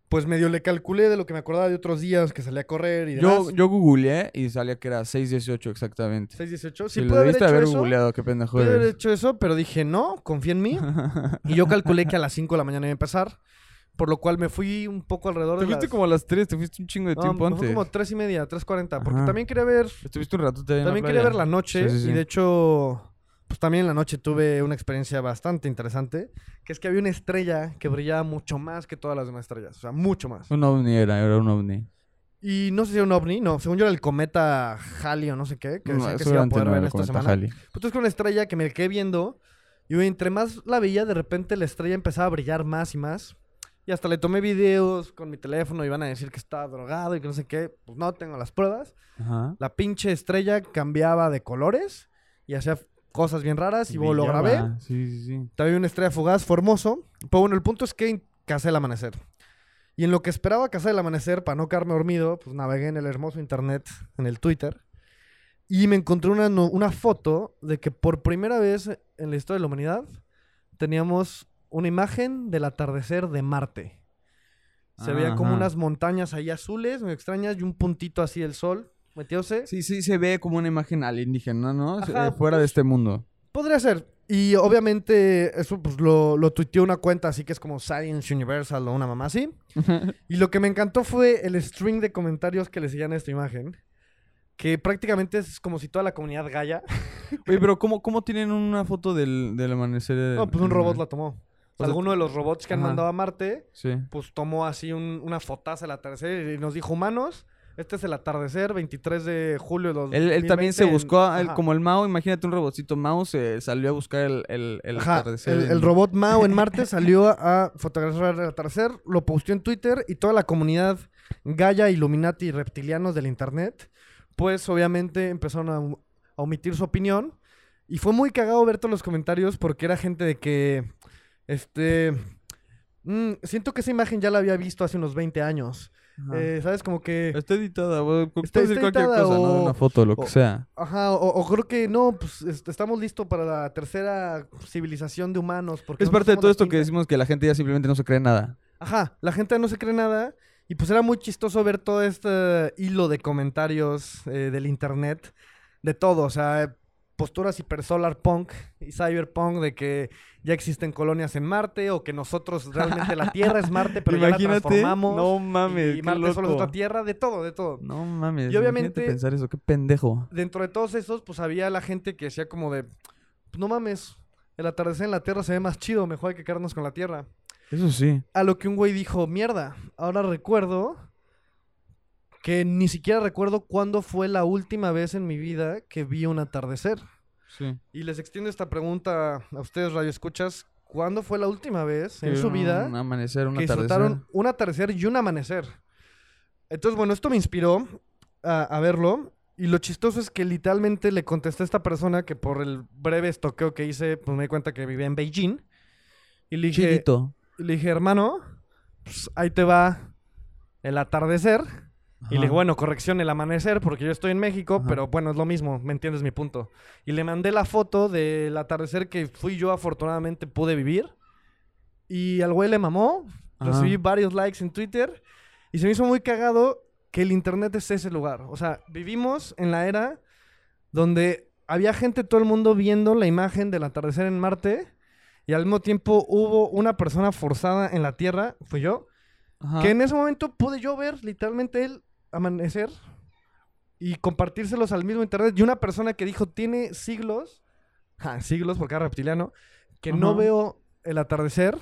pues medio le calculé de lo que me acordaba de otros días que salía a correr y demás. Yo, yo googleé y salía que era 6.18 exactamente. 6.18. Si Sí, lo pude haber hecho haber eso. googleado, qué pendejo Pude haber hecho eso, pero dije no, confía en mí. [LAUGHS] y yo calculé que a las 5 de la mañana iba a empezar. Por lo cual me fui un poco alrededor Te de fuiste las... como a las 3, te fuiste un chingo de No, tiempo me antes. como 3 y media, 3.40. Porque Ajá. también quería ver Estuviste un rato en También la quería playa. ver la noche Sí, sí, sí. y de hecho, pues también en la noche tuve una experiencia bastante interesante, que es que había una estrella que brillaba mucho más que todas las demás estrellas, o sea, mucho más. Un ovni era, era un ovni. Y no sé si era un ovni, no, según yo era el cometa Halley o no sé qué, que No, decían que se iba a poder no ver esta semana. Halley. Pues entonces con una estrella que me quedé viendo y entre más la veía, de repente la estrella empezaba a brillar más y más. Y hasta le tomé videos con mi teléfono y iban a decir que estaba drogado y que no sé qué. Pues no tengo las pruebas. Ajá. La pinche estrella cambiaba de colores y hacía cosas bien raras y luego lo grabé. Sí, sí, sí. También una estrella fugaz, fue hermoso. Pero bueno, el punto es que casé el amanecer. Y en lo que esperaba cazar el amanecer, para no quedarme dormido, pues navegué en el hermoso internet, en el Twitter. Y me encontré una, una foto de que por primera vez en la historia de la humanidad teníamos una imagen del atardecer de Marte. Se veía como Ajá. unas montañas ahí azules, muy extrañas, y un puntito así del sol metióse. Sí, sí, se ve como una imagen alienígena, ¿no? Ajá, eh, fuera de este mundo. Podría ser. Y obviamente eso pues lo, lo tuiteó una cuenta así que es como Science Universal o una mamá así. [LAUGHS] Y lo que me encantó fue el string de comentarios que le seguían a esta imagen. Que prácticamente es como si toda la comunidad Gaia. Oye, pero ¿cómo, cómo tienen una foto del, del amanecer? No, pues un robot la tomó. Sea, alguno de los robots que han ajá. mandado a Marte, Sí. pues tomó así un- una fotaza al atardecer y nos dijo, humanos, este es el atardecer, 23 de julio de Él, él también se 2020 en- buscó, como el Mao, imagínate un robotcito Mao, se salió a buscar el, el, el Ajá, atardecer. el, en- el robot Mao en Marte [LAUGHS] salió a, a fotografiar el atardecer, lo posteó en Twitter y toda la comunidad Gaia, Illuminati y reptilianos del internet, pues obviamente empezaron a, a omitir su opinión. Y fue muy cagado ver todos los comentarios porque era gente de que, este, mm, siento que esa imagen ya la había visto hace unos 20 años. Eh, ¿Sabes? Como que... Está editada. Puedes Está- decir está cualquier editada cosa, ¿no? O- una foto, lo que o- sea. Ajá, o, o creo que no, pues estamos listos para la tercera civilización de humanos. Porque Es parte de todo esto que decimos que la gente ya simplemente no se cree nada. Ajá, la gente no se cree nada. Y pues era muy chistoso ver todo este hilo de comentarios eh, del internet. De todo, o sea, posturas hipersolar punk y cyberpunk de que ya existen colonias en Marte o que nosotros realmente la Tierra es Marte, [LAUGHS] pero ya la Imagínate. transformamos. No mames, y qué Marte solo es otra Tierra, de todo, de todo. No mames. Y obviamente- imagínate pensar eso, qué pendejo. Dentro de todos esos, pues había la gente que decía como de, "Pues, no mames, el atardecer en la Tierra se ve más chido, mejor hay que quedarnos con la Tierra. Eso sí. A lo que un güey dijo, mierda, ahora recuerdo que ni siquiera recuerdo cuándo fue la última vez en mi vida que vi un atardecer. Sí. Y les extiendo esta pregunta a ustedes, Radio Escuchas. ¿Cuándo fue la última vez en su un vida amanecer, un que atardecer. disfrutaron un atardecer y un amanecer? Entonces, bueno, esto me inspiró a, a verlo. Y lo chistoso es que literalmente le contesté a esta persona que por el breve estoqueo que hice, pues me di cuenta que vivía en Beijing. Y le dije, Chidito. y le dije hermano, pues ahí te va el atardecer. Y le dije, Ajá. bueno, corrección, el amanecer, porque yo estoy en México, Ajá. pero bueno, es lo mismo, me entiendes mi punto. Y le mandé la foto del atardecer que fui yo, afortunadamente pude vivir. Y al güey le mamó, Ajá. recibí varios likes en Twitter. Y se me hizo muy cagado que el internet es ese lugar. O sea, vivimos en la era donde había gente, todo el mundo viendo la imagen del atardecer en Marte. Y al mismo tiempo hubo una persona forzada en la Tierra, fui yo, Ajá. que en ese momento pude yo ver literalmente el amanecer y compartírselos al mismo internet. Y una persona que dijo, tiene siglos, [LAUGHS] ja, siglos porque era reptiliano, que no veo el atardecer.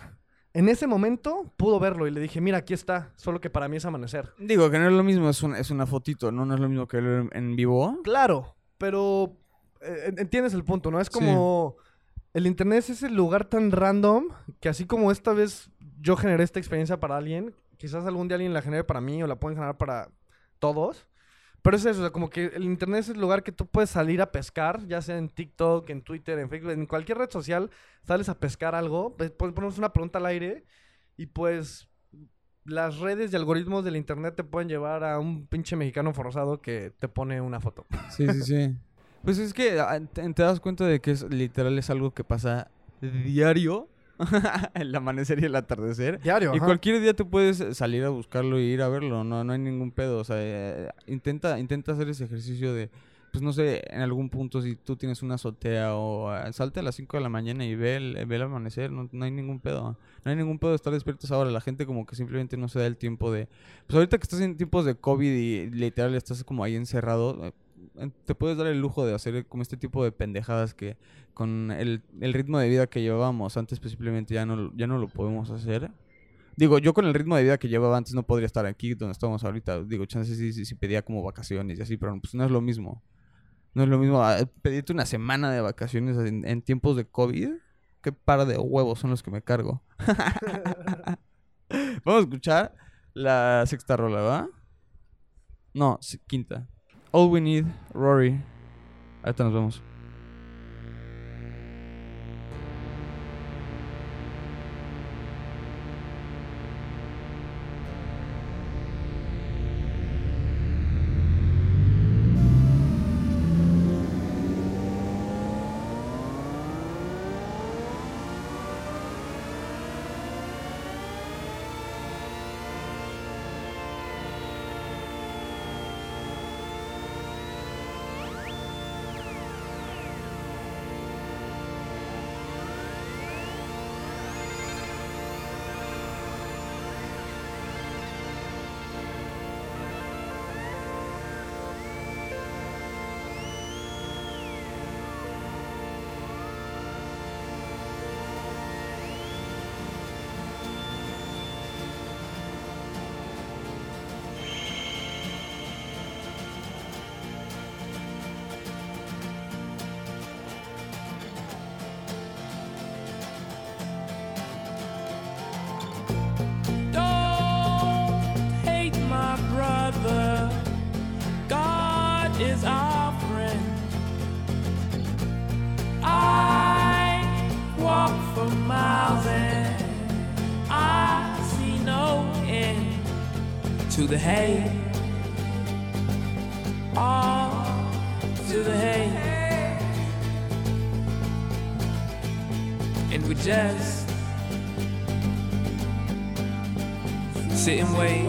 En ese momento pudo verlo y le dije, mira, aquí está, solo que para mí es amanecer. Digo que no es lo mismo, es, un- es una fotito, ¿no? No es lo mismo que en, en vivo. Claro, pero eh, en- entiendes el punto, ¿no? Es Sí. como el internet es ese lugar tan random que así como esta vez yo generé esta experiencia para alguien, quizás algún día alguien la genere para mí o la pueden generar para todos. Pero es eso, o sea, como que el internet es el lugar que tú puedes salir a pescar, ya sea en TikTok, en Twitter, en Facebook, en cualquier red social, sales a pescar algo, pues, puedes ponernos una pregunta al aire y pues las redes y algoritmos del internet te pueden llevar a un pinche mexicano forzado que te pone una foto. Sí, sí, sí. [LAUGHS] Pues es que ah, te, te das cuenta de que es literal es algo que pasa diario. [LAUGHS] el amanecer y el atardecer. Diario, Y ajá. cualquier día tú puedes salir a buscarlo y ir a verlo, no, no hay ningún pedo. O sea, eh, intenta, intenta hacer ese ejercicio de, pues no sé, en algún punto si tú tienes una azotea o ah, salte a las 5 de la mañana y ve el, ve el amanecer, no, no hay ningún pedo. No hay ningún pedo de estar despiertos ahora. La gente como que simplemente no se da el tiempo de... Pues ahorita que estás en tiempos de COVID y literal estás como ahí encerrado, eh, eh, te puedes dar el lujo de hacer como este tipo de pendejadas que con el, el ritmo de vida que llevábamos antes pues simplemente ya no, lo- ya no lo podemos hacer. Digo, yo con el ritmo de vida que llevaba antes no podría estar aquí donde estamos ahorita. Digo, chances sí, sí, sí pedía como vacaciones y así, pero pues no es lo mismo. No es lo mismo ah, pedirte una semana de vacaciones en, en tiempos de COVID. Qué par de huevos son los que me cargo. [LAUGHS] Vamos a escuchar la sexta rola, ¿va? No, quinta. All We Need, Rory. Ahorita nos vemos. Way.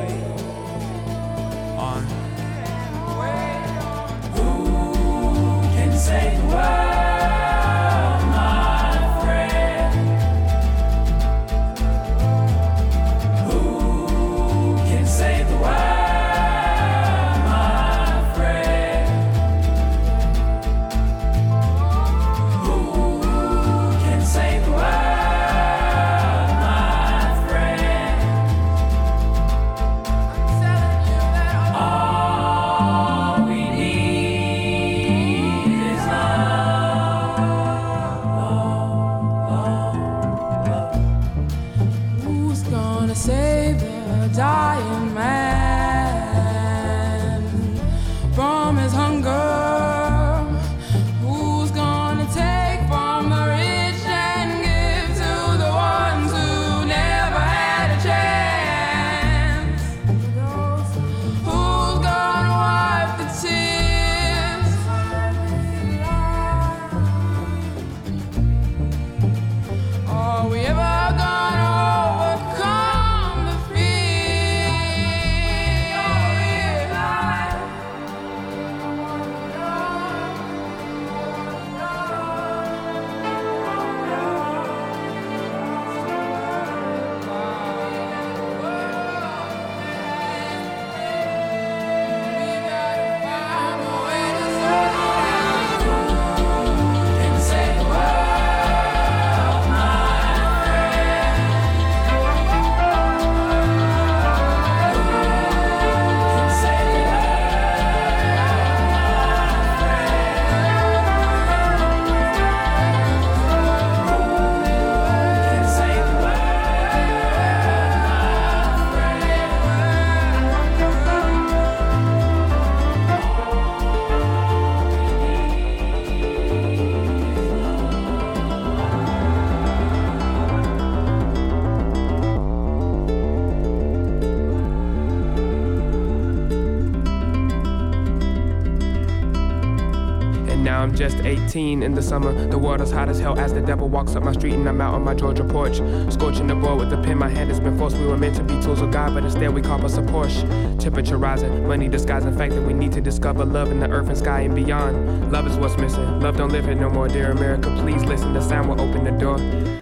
15 in the summer. The world is hot as hell as the devil walks up my street and I'm out on my Georgia porch. Scorching the board with the pen, my hand has been forced. We were meant to be tools of God, but instead we call us a Porsche. Temperature rising, money disguising fact that we need to discover love in the earth and sky and beyond. Love is what's missing. Love don't live it no more, dear America. Please listen, the sound will open the door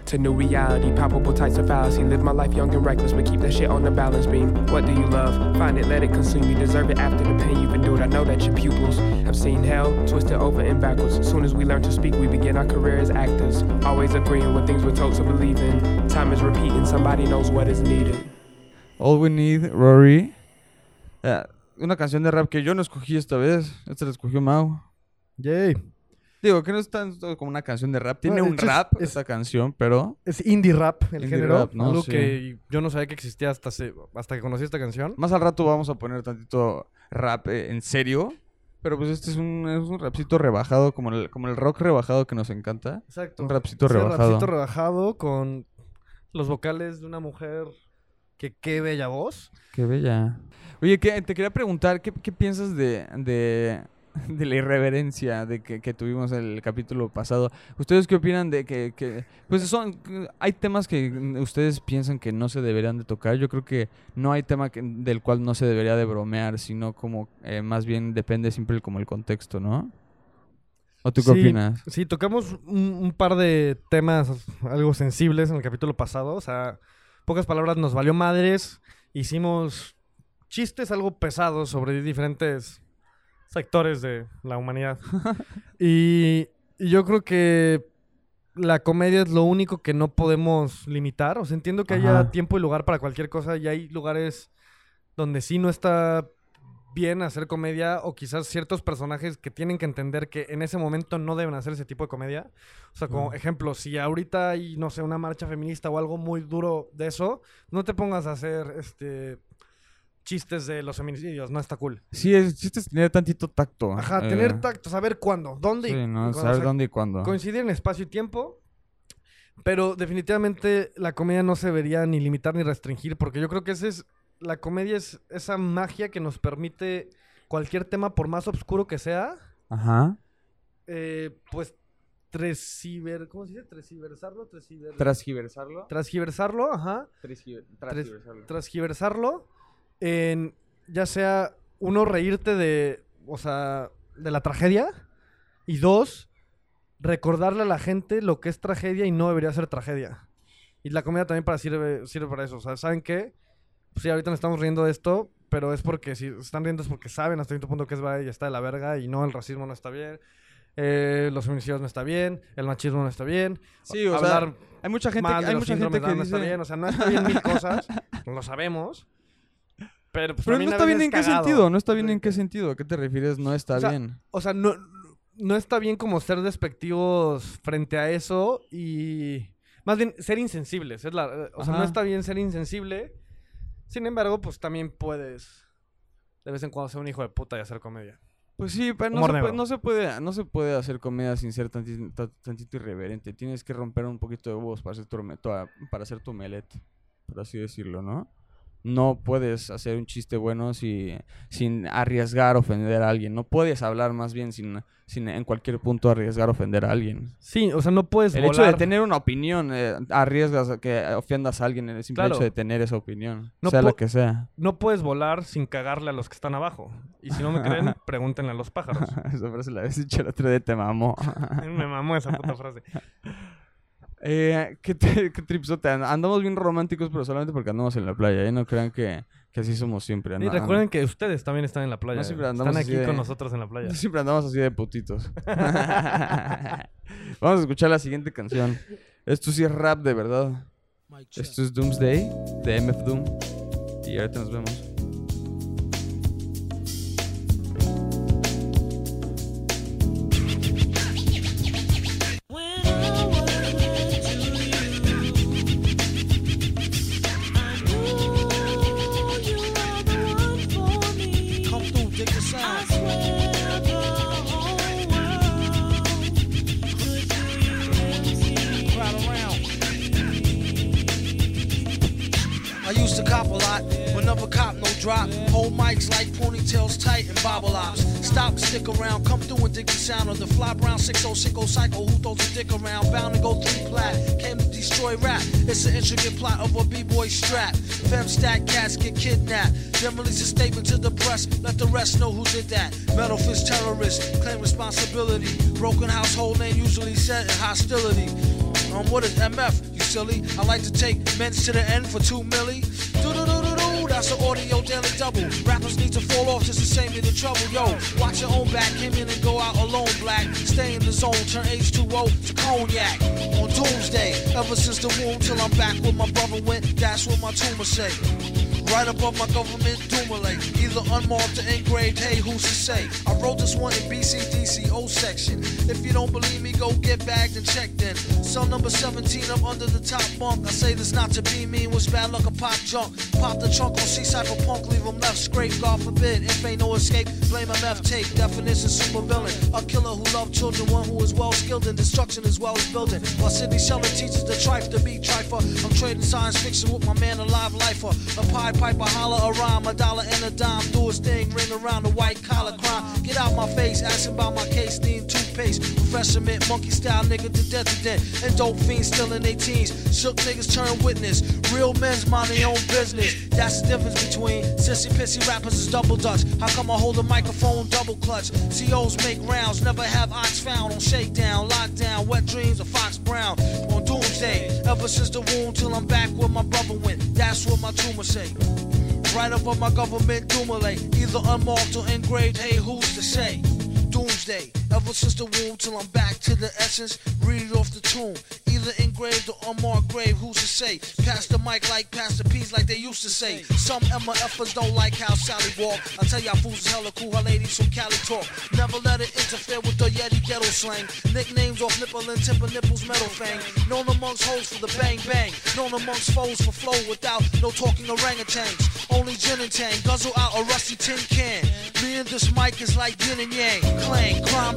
to new reality. Palpable types of fallacy. Live my life young and reckless, but keep that shit on the balance beam. What do you love? Find it, let it consume you. Deserve it after the pain you've endured. I know that your pupils have seen hell twisted over and backwards. As soon as we learn to speak, we begin our career as actors. Always agreeing with things we're told to believe in. Time is repeating, somebody knows what is needed. All We Need, Rory. Eh, una canción de rap que yo no escogí esta vez. Esta la escogió Mau. Yay. Digo, que no es tanto como una canción de rap. Tiene No, un rap es- esta canción, pero... Es indie rap el Indie género. rap, ¿no? Algo Sí. que yo no sabía que existía hasta, hace- hasta que conocí esta canción. Más al rato vamos a poner tantito rap eh, en serio. Pero pues este es un, es un rapcito rebajado, como el, como el rock rebajado que nos encanta. Exacto. Un rapcito Ese rebajado. rapcito rebajado con los vocales de una mujer que qué bella voz. Qué bella. Oye, que, te quería preguntar, ¿qué, qué piensas de, de, [LAUGHS] de la irreverencia de que, que tuvimos el capítulo pasado? ¿Ustedes qué opinan de que, que- pues son, hay temas que ustedes piensan que no se deberían de tocar? Yo creo que no hay tema que- del cual no se debería de bromear, sino como eh, más bien depende siempre como el contexto, ¿no? ¿O tú qué Sí, opinas? Sí, tocamos un, un par de temas algo sensibles en el capítulo pasado. O sea, pocas palabras, nos valió madres. Hicimos chistes algo pesados sobre diferentes sectores de la humanidad. [LAUGHS] y, y yo creo que la comedia es lo único que no podemos limitar. O sea, entiendo que haya Ajá. tiempo y lugar para cualquier cosa y hay lugares donde sí no está bien hacer comedia o quizás ciertos personajes que tienen que entender que en ese momento no deben hacer ese tipo de comedia. O sea, como Mm. ejemplo, si ahorita hay, no sé, una marcha feminista o algo muy duro de eso, no te pongas a hacer este chistes de los feminicidios, no está cool. Sí, el chiste es tener tantito tacto. Ajá, eh, tener tacto, saber cuándo, dónde Sí, y ¿no? cuándo, Saber o sea, dónde y cuándo. coincidir en espacio y tiempo. Pero definitivamente la comedia no se debería ni limitar ni restringir, porque yo creo que ese es, la comedia es esa magia que nos permite cualquier tema, por más oscuro que sea, Ajá. eh, pues tresiver, ¿cómo se dice? Tresiversarlo, tresiver- Transgiversarlo. transgiversarlo, ajá, Transgiversarlo. transgiversarlo en ya sea uno reírte de, o sea, de la tragedia y dos recordarle a la gente lo que es tragedia y no debería ser tragedia. Y la comedia también para sirve sirve para eso, o sea, ¿saben qué? Pues sí, ahorita nos estamos riendo de esto, pero es porque si están riendo es porque saben hasta cierto punto que es verdad y está de la verga y no el racismo no está bien. eh, los feminicidios no está bien, el machismo no está bien. Sí, o sea, hablar hay mucha gente, mal hay mucha gente que no está bien, o sea, no está bien mil cosas, [LAUGHS] lo sabemos. Pero, pues, Pero no está bien en qué cagado. sentido, no está bien en qué sentido. ¿A qué te refieres? No está O sea, bien. O sea, no, no está bien como ser despectivos frente a eso y más bien ser insensibles. Es la, o sea, no está bien ser insensible. Sin embargo, pues también puedes de vez en cuando ser un hijo de puta y hacer comedia. Pues sí, pero no se, puede, no, se puede, no se puede hacer comedia sin ser tanti- ta- tantito irreverente. Tienes que romper un poquito de huevos para hacer tu, para hacer tu omelette, por así decirlo, ¿no? No puedes hacer un chiste bueno si, sin arriesgar ofender a alguien. No puedes hablar más bien sin, sin en cualquier punto arriesgar ofender a alguien. Sí, o sea, no puedes El volar. hecho de tener una opinión, eh, arriesgas que ofendas a alguien en el simple Claro. hecho de tener esa opinión, No sea la que sea. No puedes volar sin cagarle a los que están abajo. Y si no me creen, [LAUGHS] pregúntenle a los pájaros. Esa frase la habías dicho el otro día, te mamó. [LAUGHS] me mamó esa puta frase. [LAUGHS] Eh, ¿qué, te- [LAUGHS] qué tripsote? And- Andamos bien románticos, pero solamente porque andamos en la playa. ¿eh? No crean que, que así somos siempre. Y recuerden que ustedes también están en la playa. No siempre andamos están aquí de- con nosotros en la playa. [LAUGHS] Siempre andamos así de putitos. [LAUGHS] Vamos a escuchar la siguiente canción. Esto sí es rap de verdad. Esto es Doomsday de MF Doom. Y ahorita nos vemos. Drop. Hold mics like ponytails tight and bobble ops. Stop, stick around, come through and dig the sound of the fly brown 6060 cycle who throws a dick around. Bound to go three plat, came to destroy rap. It's an intricate plot of a b-boy strap. Fem stack cats get kidnapped. Then release a statement to the press, let the rest know who did that. Metal fist terrorist, claim responsibility. Broken household name usually set in hostility. Um, what is MF, you silly? I like to take men to the end for two milli. That's an audio daily double. Rappers need to fall off just to save me the trouble. Yo, watch your own back, came in and go out alone, black. Stay in the zone, turn H2O to cognac. On doomsday, ever since the womb till I'm back where my brother went, that's what my tumor say. Right above my government Dumoulin, either unmarked or engraved, hey, who's to say? I wrote this one in BCDC O section. If you don't believe me, go get bagged and checked in. Cell number 17, I'm under the top bunk. I say this not to be mean, was bad luck, a pop junk. Pop the trunk on C-Cypher punk, leave him left scrape, God forbid. If ain't no escape, blame MF tape. Definition super villain. A killer who loved children, one who is well skilled in destruction as well as building. While Sidney Sheldon teaches the trife to be trifer. I'm trading science fiction with my man, a live lifer. A pie piper, holler a rhyme, a dollar and a dime. Do his thing, ring around the white collar crime. Get out my face, asking about my case, theme toothpaste. Professor Mint, monkey style nigga to death to death. And dope fiends still in their teens. Shook niggas turn witness. Real men's mind their own business. That's the difference between sissy pissy rappers is double dutch. How come I hold a microphone double clutch? COs make rounds, never have ox found on shakedown, lockdown, wet dreams of Fox Brown on doomsday. Ever since the wound till I'm back where my brother went. That's what my tumor say. Right above my government Dumoulin, either unmarked or engraved. Hey, who's to say? Doomsday, ever since the womb till I'm back to the essence. Read off the tomb, either engraved or unmarked grave. Who's to say? Pass the mic like Pastor P's, like they used to say. Some MFers don't like how Sally walk. I tell y'all fools is hella cool, her ladies from Cali talk. Never let it interfere with the Yeti ghetto slang. Nicknames off nipple and of nipples, metal fang. Known amongst hoes for the bang bang. Known amongst foes for flow without no talking orangutans. Only gin and tang, guzzle out a rusty tin can. Me and this mic is like yin and yang. Clang, crime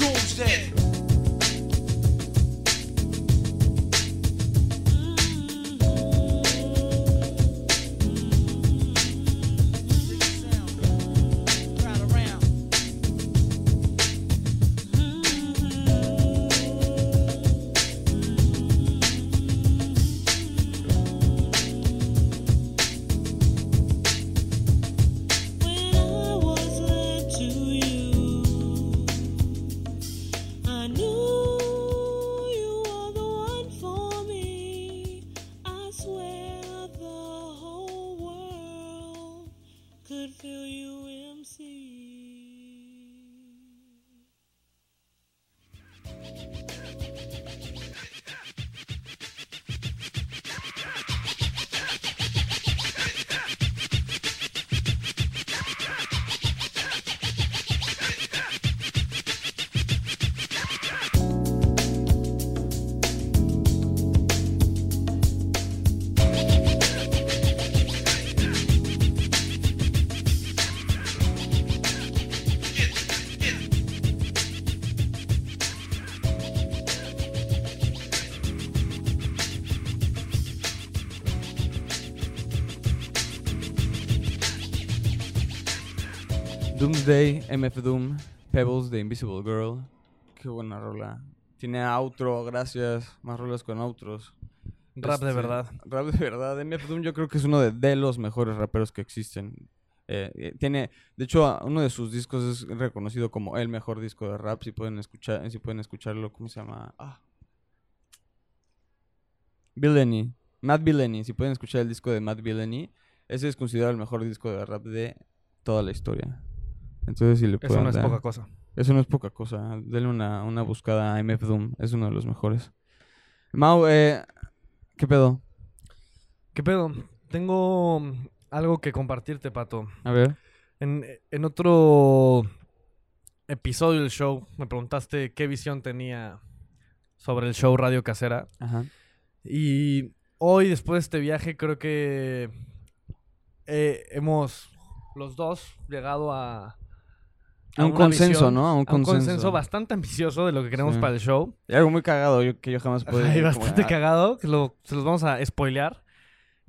Doomsday. Doomsday, MF Doom, Pebbles de Invisible Girl. Qué buena rola. Tiene outro, gracias. Más rolas con outros. Rap de Este, verdad. Rap de verdad. MF Doom yo creo que es uno de, de los mejores raperos que existen. Eh, eh, tiene, de hecho, uno de sus discos es reconocido como el mejor disco de rap. Si pueden escuchar, si pueden escucharlo, ¿cómo se llama? Ah. Villainy. Matt Villainy. Si pueden escuchar el disco de Matt Villainy, ese es considerado el mejor disco de rap de toda la historia. Entonces, si le Eso pueden no es poca cosa. eso no es poca cosa. Denle una, una buscada a MF Doom. Es uno de los mejores. Mau, eh, ¿Qué pedo? ¿Qué pedo? Tengo algo que compartirte, Pato. A ver. En, en otro episodio del show me preguntaste qué visión tenía sobre el show Radio Casera. Ajá. Y hoy, después de este viaje, creo que eh, hemos los dos llegado a... A un consenso, visión, ¿no? A un a un consenso consenso. bastante ambicioso de lo que queremos Sí. para el show. Y algo muy cagado yo, que yo jamás pude. Hay como, bastante ah, cagado, que lo- se los vamos a spoilear.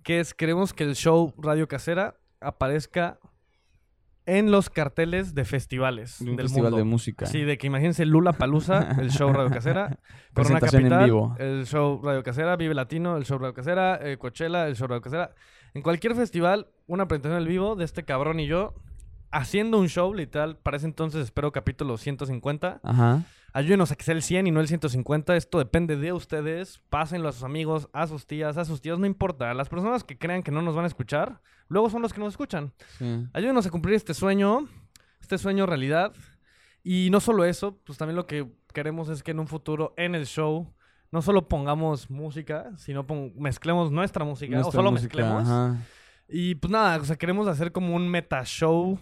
Que es, queremos que el show Radio Casera aparezca en los carteles de festivales de un del festival mundo. de música. Sí, de que imagínense Lula Palusa, el show Radio Casera. [LAUGHS] Corona Presentación en Capital, vivo. el show Radio Casera. Vive Latino, el show Radio Casera. eh, Coachella, el show Radio Casera. En cualquier festival, una presentación en vivo de este cabrón y yo haciendo un show, literal. Para ese entonces espero capítulo 150. Ajá. Ayúdenos a que sea el 100 y no el 150. Esto depende de ustedes. Pásenlo a sus amigos, a sus tías, a sus tíos. No importa. Las personas que crean que no nos van a escuchar, luego son los que nos escuchan. Sí. Ayúdenos a cumplir este sueño, este sueño realidad. Y no solo eso, pues también lo que queremos es que en un futuro, en el show, no solo pongamos música, sino pon- mezclemos nuestra música, o Nuestra solo música, mezclemos. ajá. Y pues nada, o sea, queremos hacer como un meta show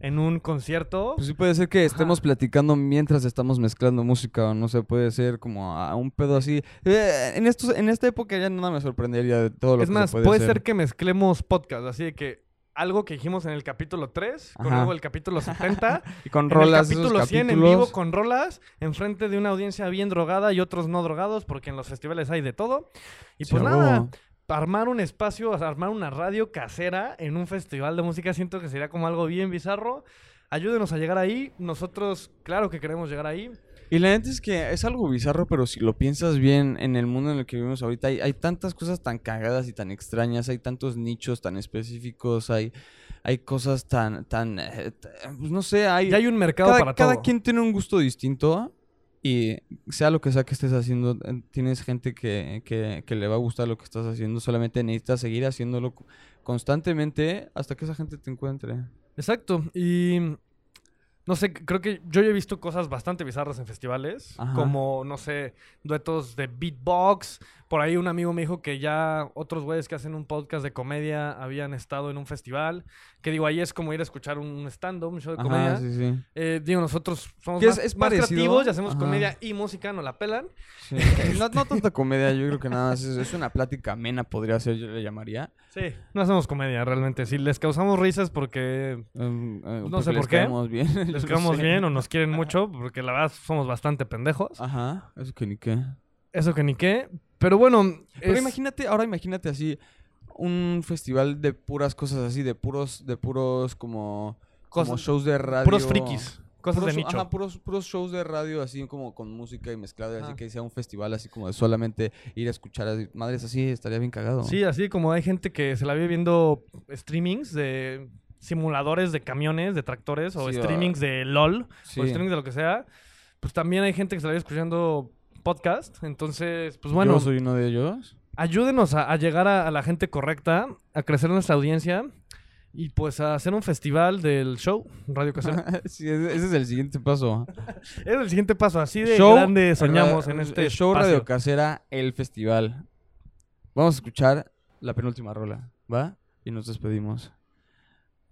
en un concierto. Pues sí puede ser que estemos platicando mientras estamos mezclando música o no sé, puede ser como a un pedo así. Eh, en estos, en esta época ya nada me sorprendería de todo lo Es que más, se puede, puede ser que mezclemos podcast, así de que algo que dijimos en el capítulo 3, con luego el capítulo 70, [LAUGHS] y con en rolas el capítulo 100 en vivo con rolas, enfrente de una audiencia bien drogada y otros no drogados, porque en los festivales hay de todo. Y pues nada, huevo. Armar un espacio, armar una radio casera en un festival de música, siento que sería como algo bien bizarro. Ayúdenos a llegar ahí. Nosotros, claro que queremos llegar ahí. Y la neta es que es algo bizarro, pero si lo piensas bien en el mundo en el que vivimos ahorita, hay, hay tantas cosas tan cagadas y tan extrañas, hay tantos nichos tan específicos, hay, hay cosas tan, tan, eh, t- pues no sé, hay... Ya hay un mercado cada, para cada todo. quien tiene un gusto distinto y sea lo que sea que estés haciendo, eh, tienes gente que, que, que le va a gustar lo que estás haciendo, solamente necesitas seguir haciéndolo co- constantemente hasta que esa gente te encuentre. Exacto. Y no sé, creo que yo ya he visto cosas bastante bizarras en festivales, Ajá. como, no sé, duetos de beatbox. Por ahí un amigo me dijo que ya otros güeyes que hacen un podcast de comedia habían estado en un festival. Que digo, ahí es como ir a escuchar un stand-up, un show de comedia. Ajá, sí, sí. Eh, digo, nosotros somos es- más, es más creativos y hacemos Ajá. comedia y música, no la pelan. Sí. [LAUGHS] [LAUGHS] No, no tanta comedia, yo creo que nada, es, es una plática amena, podría ser, yo le llamaría. Sí, no hacemos comedia realmente. Si les causamos risas porque Em, eh, No sé les por qué. bien. [LAUGHS] les no sé. bien o nos quieren mucho, porque la verdad somos bastante pendejos. Ajá, eso que ni qué. Eso que ni qué. Pero bueno, Pero es- imagínate, ahora imagínate así, un festival de puras cosas así, de puros, de puros como, como shows de radio. puros frikis, cosas Puros- de nicho. Ajá, puros, puros shows de radio así como con música y mezclado, así que sea un festival así como de solamente ir a escuchar así, madres así, estaría bien cagado. Sí, así como hay gente que se la vive viendo streamings de simuladores de camiones, de tractores, o Sí, ah, streamings de LOL, Sí. o streamings de lo que sea. Pues también hay gente que se la vive escuchando podcast. Entonces, pues bueno, Yo soy uno de ellos. ayúdenos a, a llegar a, a la gente correcta, a crecer nuestra audiencia y pues a hacer un festival del show Radio Casera. [LAUGHS] sí, ese ese es el siguiente paso. [LAUGHS] es el siguiente paso, así de Show- grande soñamos ra- en este el show espacio. Radio Casera, el festival. Vamos a escuchar la penúltima rola, ¿va? Y nos despedimos.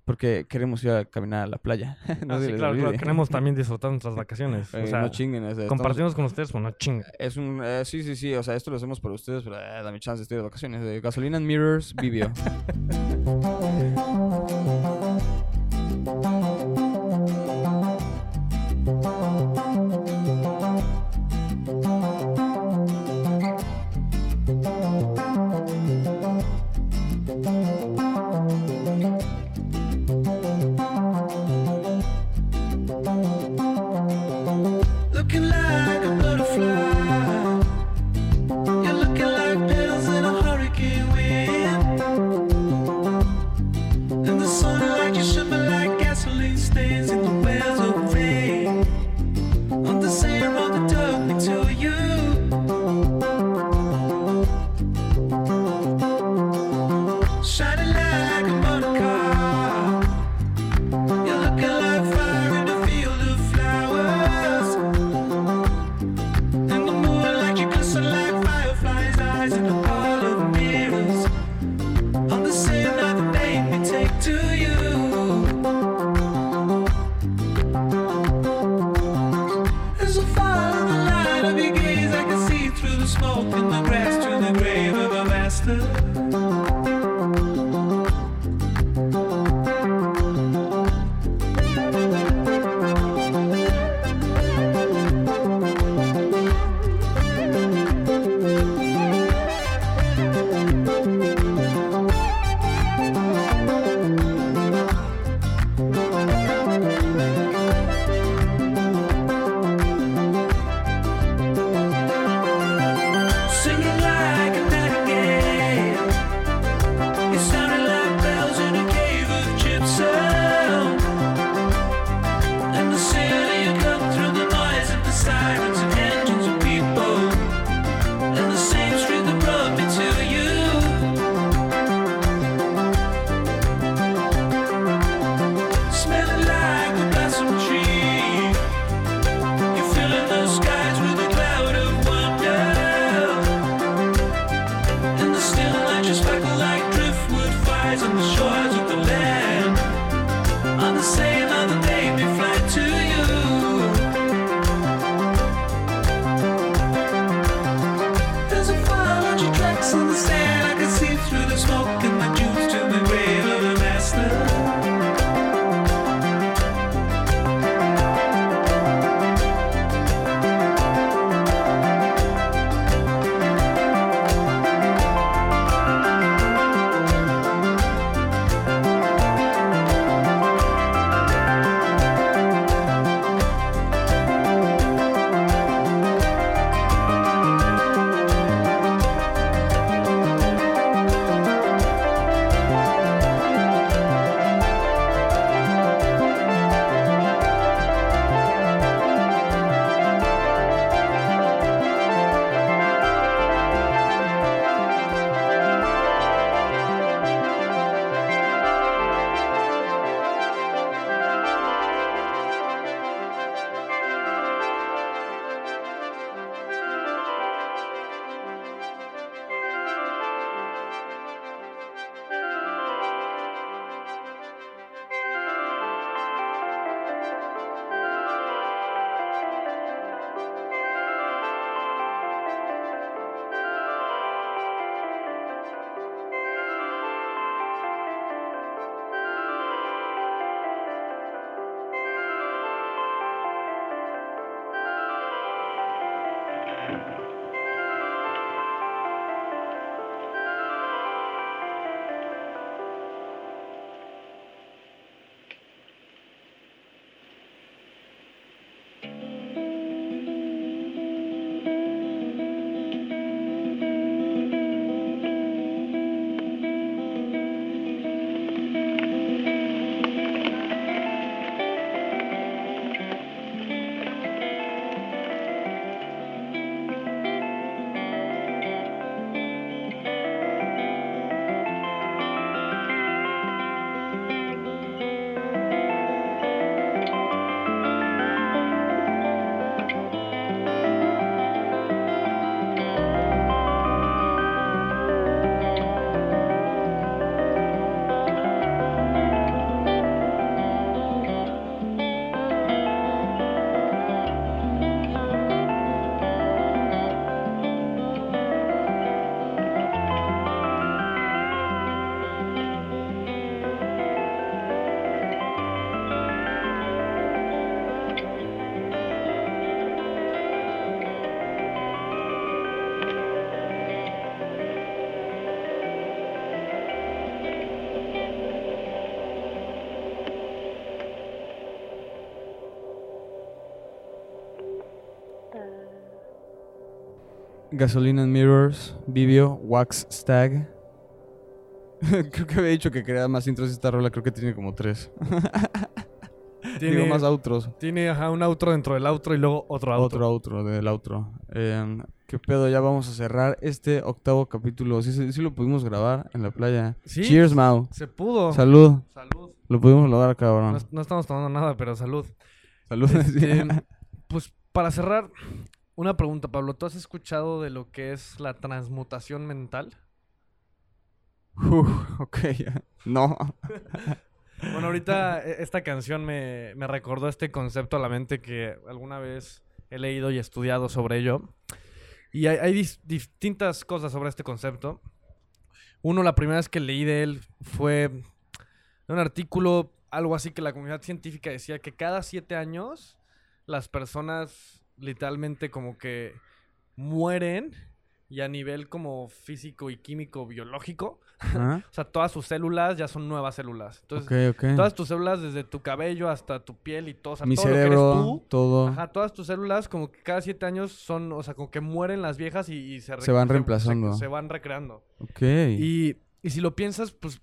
Porque queremos ir a caminar a la playa. [LAUGHS] no Ah, sí, claro, claro, queremos también [LAUGHS] disfrutar nuestras vacaciones. Eh, o sea, no chinguen. o sea, estamos- compartimos con ustedes, pues no chinga. Es un... eh, sí, sí, sí. O sea, esto lo hacemos por ustedes, pero eh, dame chance, estoy de vacaciones. De Gasolina and Mirrors, Vivio. [LAUGHS] Gasoline and Mirrors, Vivio, Wax Stag. [LAUGHS] creo que había dicho que quería más intros de esta rola, creo que tiene como tres. [LAUGHS] Tiene, Digo más outros. tiene ajá, un outro dentro del outro y luego otro outro. Otro outro del outro. Eh, ¿Qué pedo? Ya vamos a cerrar este octavo capítulo. Sí, sí, sí lo pudimos grabar en la playa. ¿Sí? Cheers, Mau. Se pudo. Salud. Salud. Lo pudimos lograr, cabrón. No, no estamos tomando nada, pero salud. Salud. [LAUGHS] Este, pues para cerrar, una pregunta, Pablo. ¿Tú has escuchado de lo que es la transmutación mental? Uf, ok. [LAUGHS] No. [LAUGHS] Bueno, ahorita e- esta canción me, me recordó este concepto a la mente que alguna vez he leído y estudiado sobre ello. Y hay, hay dis- distintas cosas sobre este concepto. Uno, la primera vez que leí de él fue un artículo, algo así que la comunidad científica decía que cada siete años las personas literalmente como que mueren y a nivel como físico y químico biológico, [LAUGHS] o sea, todas sus células ya son nuevas células. Entonces. Todas tus células, desde tu cabello hasta tu piel y todo, o sea, Mi todo lo que eres cerebro, tú, todo. Ajá, todas tus células como que cada siete años son, o sea, como que mueren las viejas y, y se, Se van reemplazando. Se, van recreando. Ok. Y, y si lo piensas, pues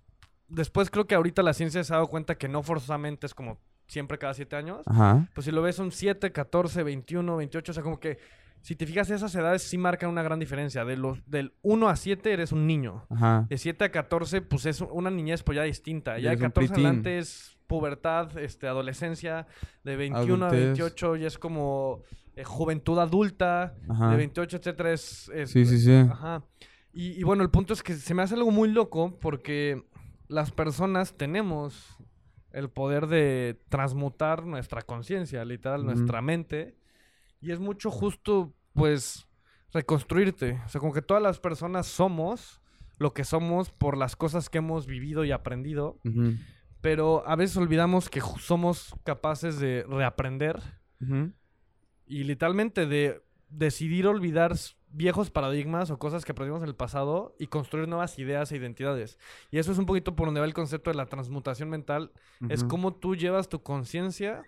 después creo que ahorita la ciencia se ha dado cuenta que no forzosamente es como siempre cada siete años. Ajá. Pues si lo ves son 7, 14, 21, 28, o sea, como que si te fijas esas edades sí marcan una gran diferencia. De los, del 1 a 7 eres un niño. Ajá. De 7 a 14, pues es una niñez pues ya distinta. Ya de Eres un 14 preteen. adelante es pubertad, este, adolescencia. De 21 a Adultez. 28 ya es como eh, juventud adulta. Ajá. De 28, etcétera, es... es- Sí, sí, sí. Ajá. Y, y bueno, el punto es que se me hace algo muy loco porque las personas tenemos el poder de transmutar nuestra conciencia, literal, nuestra mente. Y es mucho justo, pues, reconstruirte. O sea, como que todas las personas somos lo que somos por las cosas que hemos vivido y aprendido. Pero a veces olvidamos que somos capaces de reaprender y literalmente de decidir olvidar viejos paradigmas o cosas que aprendimos en el pasado y construir nuevas ideas e identidades. Y eso es un poquito por donde va el concepto de la transmutación mental. Es cómo tú llevas tu conciencia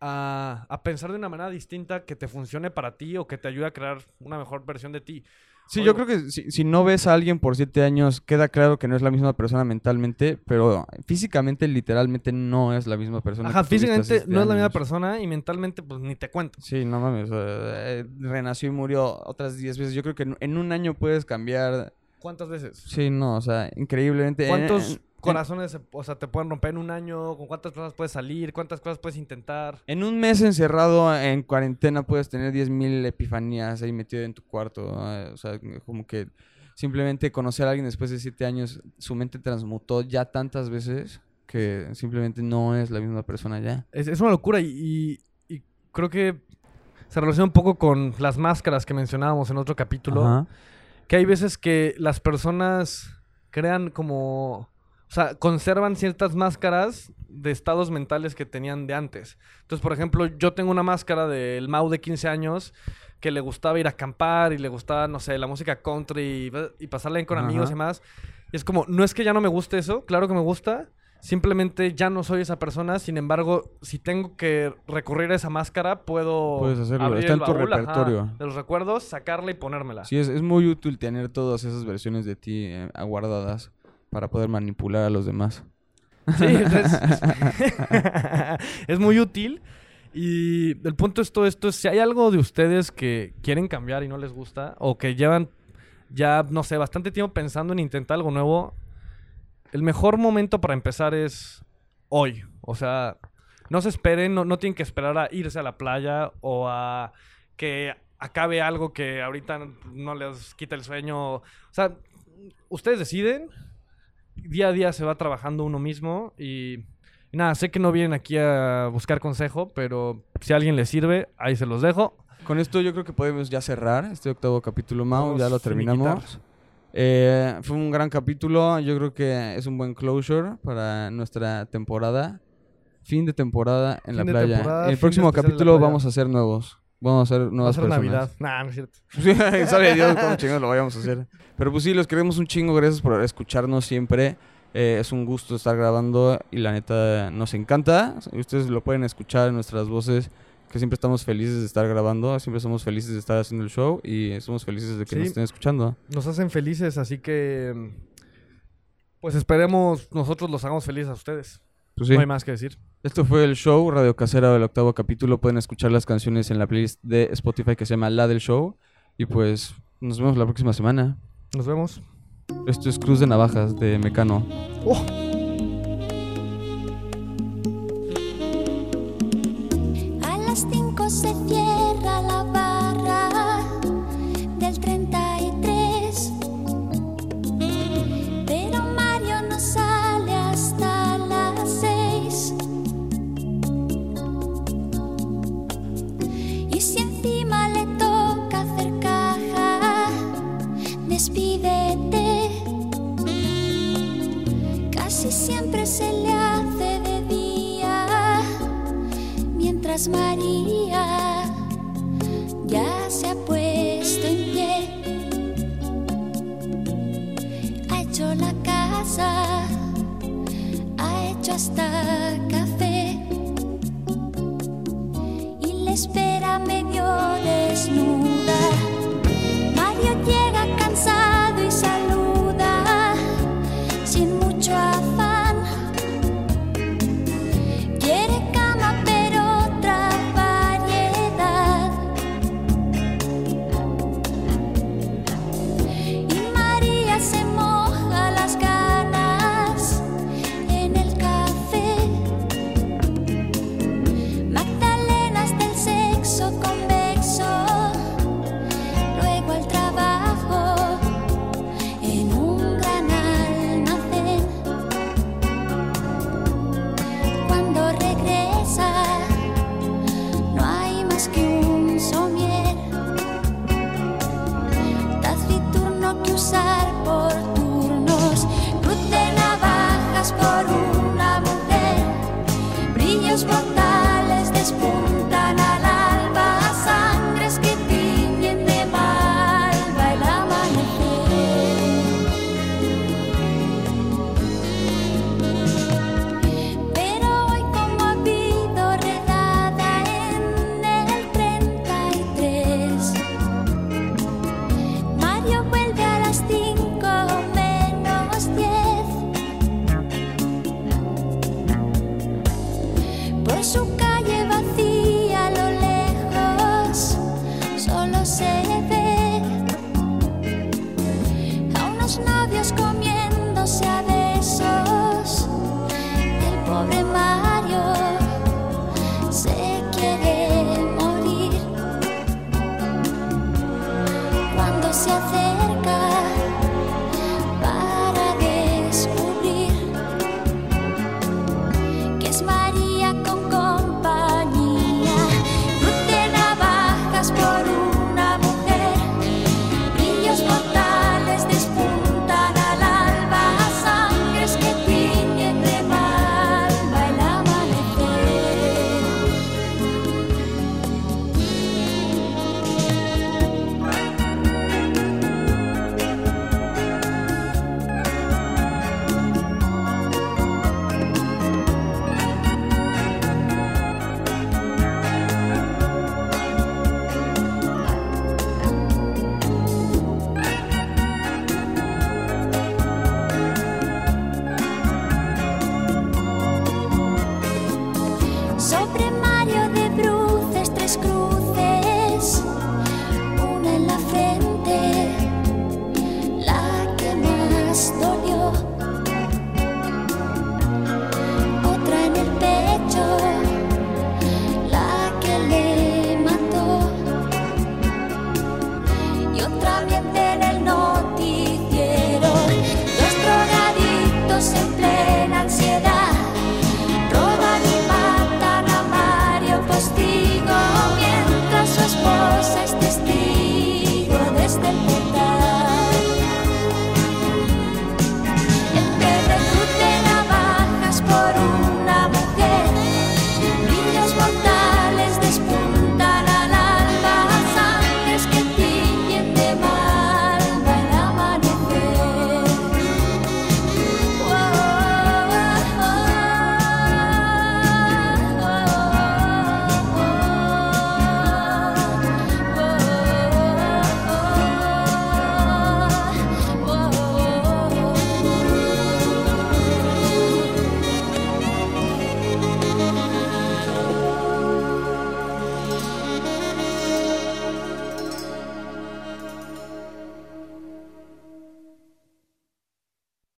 a, a pensar de una manera distinta que te funcione para ti o que te ayude a crear una mejor versión de ti. Sí, Oye, yo creo que si, si no ves a alguien por siete años, queda claro que no es la misma persona mentalmente, pero físicamente, literalmente, no es la misma persona. Ajá, físicamente no es la misma persona y mentalmente pues ni te cuento. Sí, no mames. eh, renació y murió otras 10 veces. Yo creo que en, en un año puedes cambiar. ¿Cuántas veces? Sí, no, o sea, increíblemente. en- ¿Cuántos en- corazones o sea, te pueden romper en un año? ¿Con cuántas personas puedes salir? ¿Cuántas cosas puedes intentar? En un mes encerrado en cuarentena puedes tener 10.000 epifanías ahí metido en tu cuarto. ¿no? O sea, como que simplemente conocer a alguien después de 7 años, su mente transmutó ya tantas veces que simplemente no es la misma persona ya. Es, es una locura y, y- y creo que se relaciona un poco con las máscaras que mencionábamos en otro capítulo. Ajá. Que hay veces que las personas crean como... O sea, conservan ciertas máscaras de estados mentales que tenían de antes. Entonces, por ejemplo, yo tengo una máscara del Mau de 15 años que le gustaba ir a acampar y le gustaba, no sé, la música country y, y pasarla bien con amigos y demás. Y es como, no es que ya no me guste eso, claro que me gusta, simplemente ya no soy esa persona. Sin embargo, si tengo que recurrir a esa máscara, puedo. Puedes hacerlo, abrir está el en tu ajá, repertorio. de los recuerdos, sacarla y ponérmela. Sí, es, es muy útil tener todas esas versiones de ti eh, aguardadas para poder manipular a los demás. Sí, es, [LAUGHS] es muy útil. Y el punto es todo esto, es si hay algo de ustedes que quieren cambiar y no les gusta, o que llevan ya, no sé, bastante tiempo pensando en intentar algo nuevo, el mejor momento para empezar es hoy. O sea, no se esperen, no, no tienen que esperar a irse a la playa o a que acabe algo que ahorita no les quita el sueño. O sea, ustedes deciden, día a día se va trabajando uno mismo y, y nada, sé que no vienen aquí a buscar consejo, pero si a alguien les sirve, ahí se los dejo. Con esto yo creo que podemos ya cerrar este octavo capítulo, Mau. Podemos Ya lo terminamos. Eh, fue un gran capítulo. Yo creo que es un buen closure para nuestra temporada. Fin de temporada en Fin la playa. en el próximo capítulo vamos a hacer nuevos. Vamos a hacer nuevas Vamos a hacer personas. Navidad. Nah, no es cierto. [LAUGHS] Sabe Dios [LAUGHS] cómo chingados lo vayamos a hacer. Pero pues sí, los queremos un chingo. Gracias por escucharnos siempre. Eh, es un gusto estar grabando y la neta nos encanta. Ustedes lo pueden escuchar en nuestras voces, que siempre estamos felices de estar grabando, siempre somos felices de estar haciendo el show y somos felices de que sí, nos estén escuchando. Nos hacen felices, así que pues esperemos nosotros los hagamos felices a ustedes. Pues sí. No hay más que decir. Esto fue el show Radio Casera del octavo capítulo. Pueden escuchar las canciones en la playlist de Spotify que se llama La del Show. Y pues nos vemos la próxima semana. Nos vemos. Esto es Cruz de Navajas de Mecano. Oh.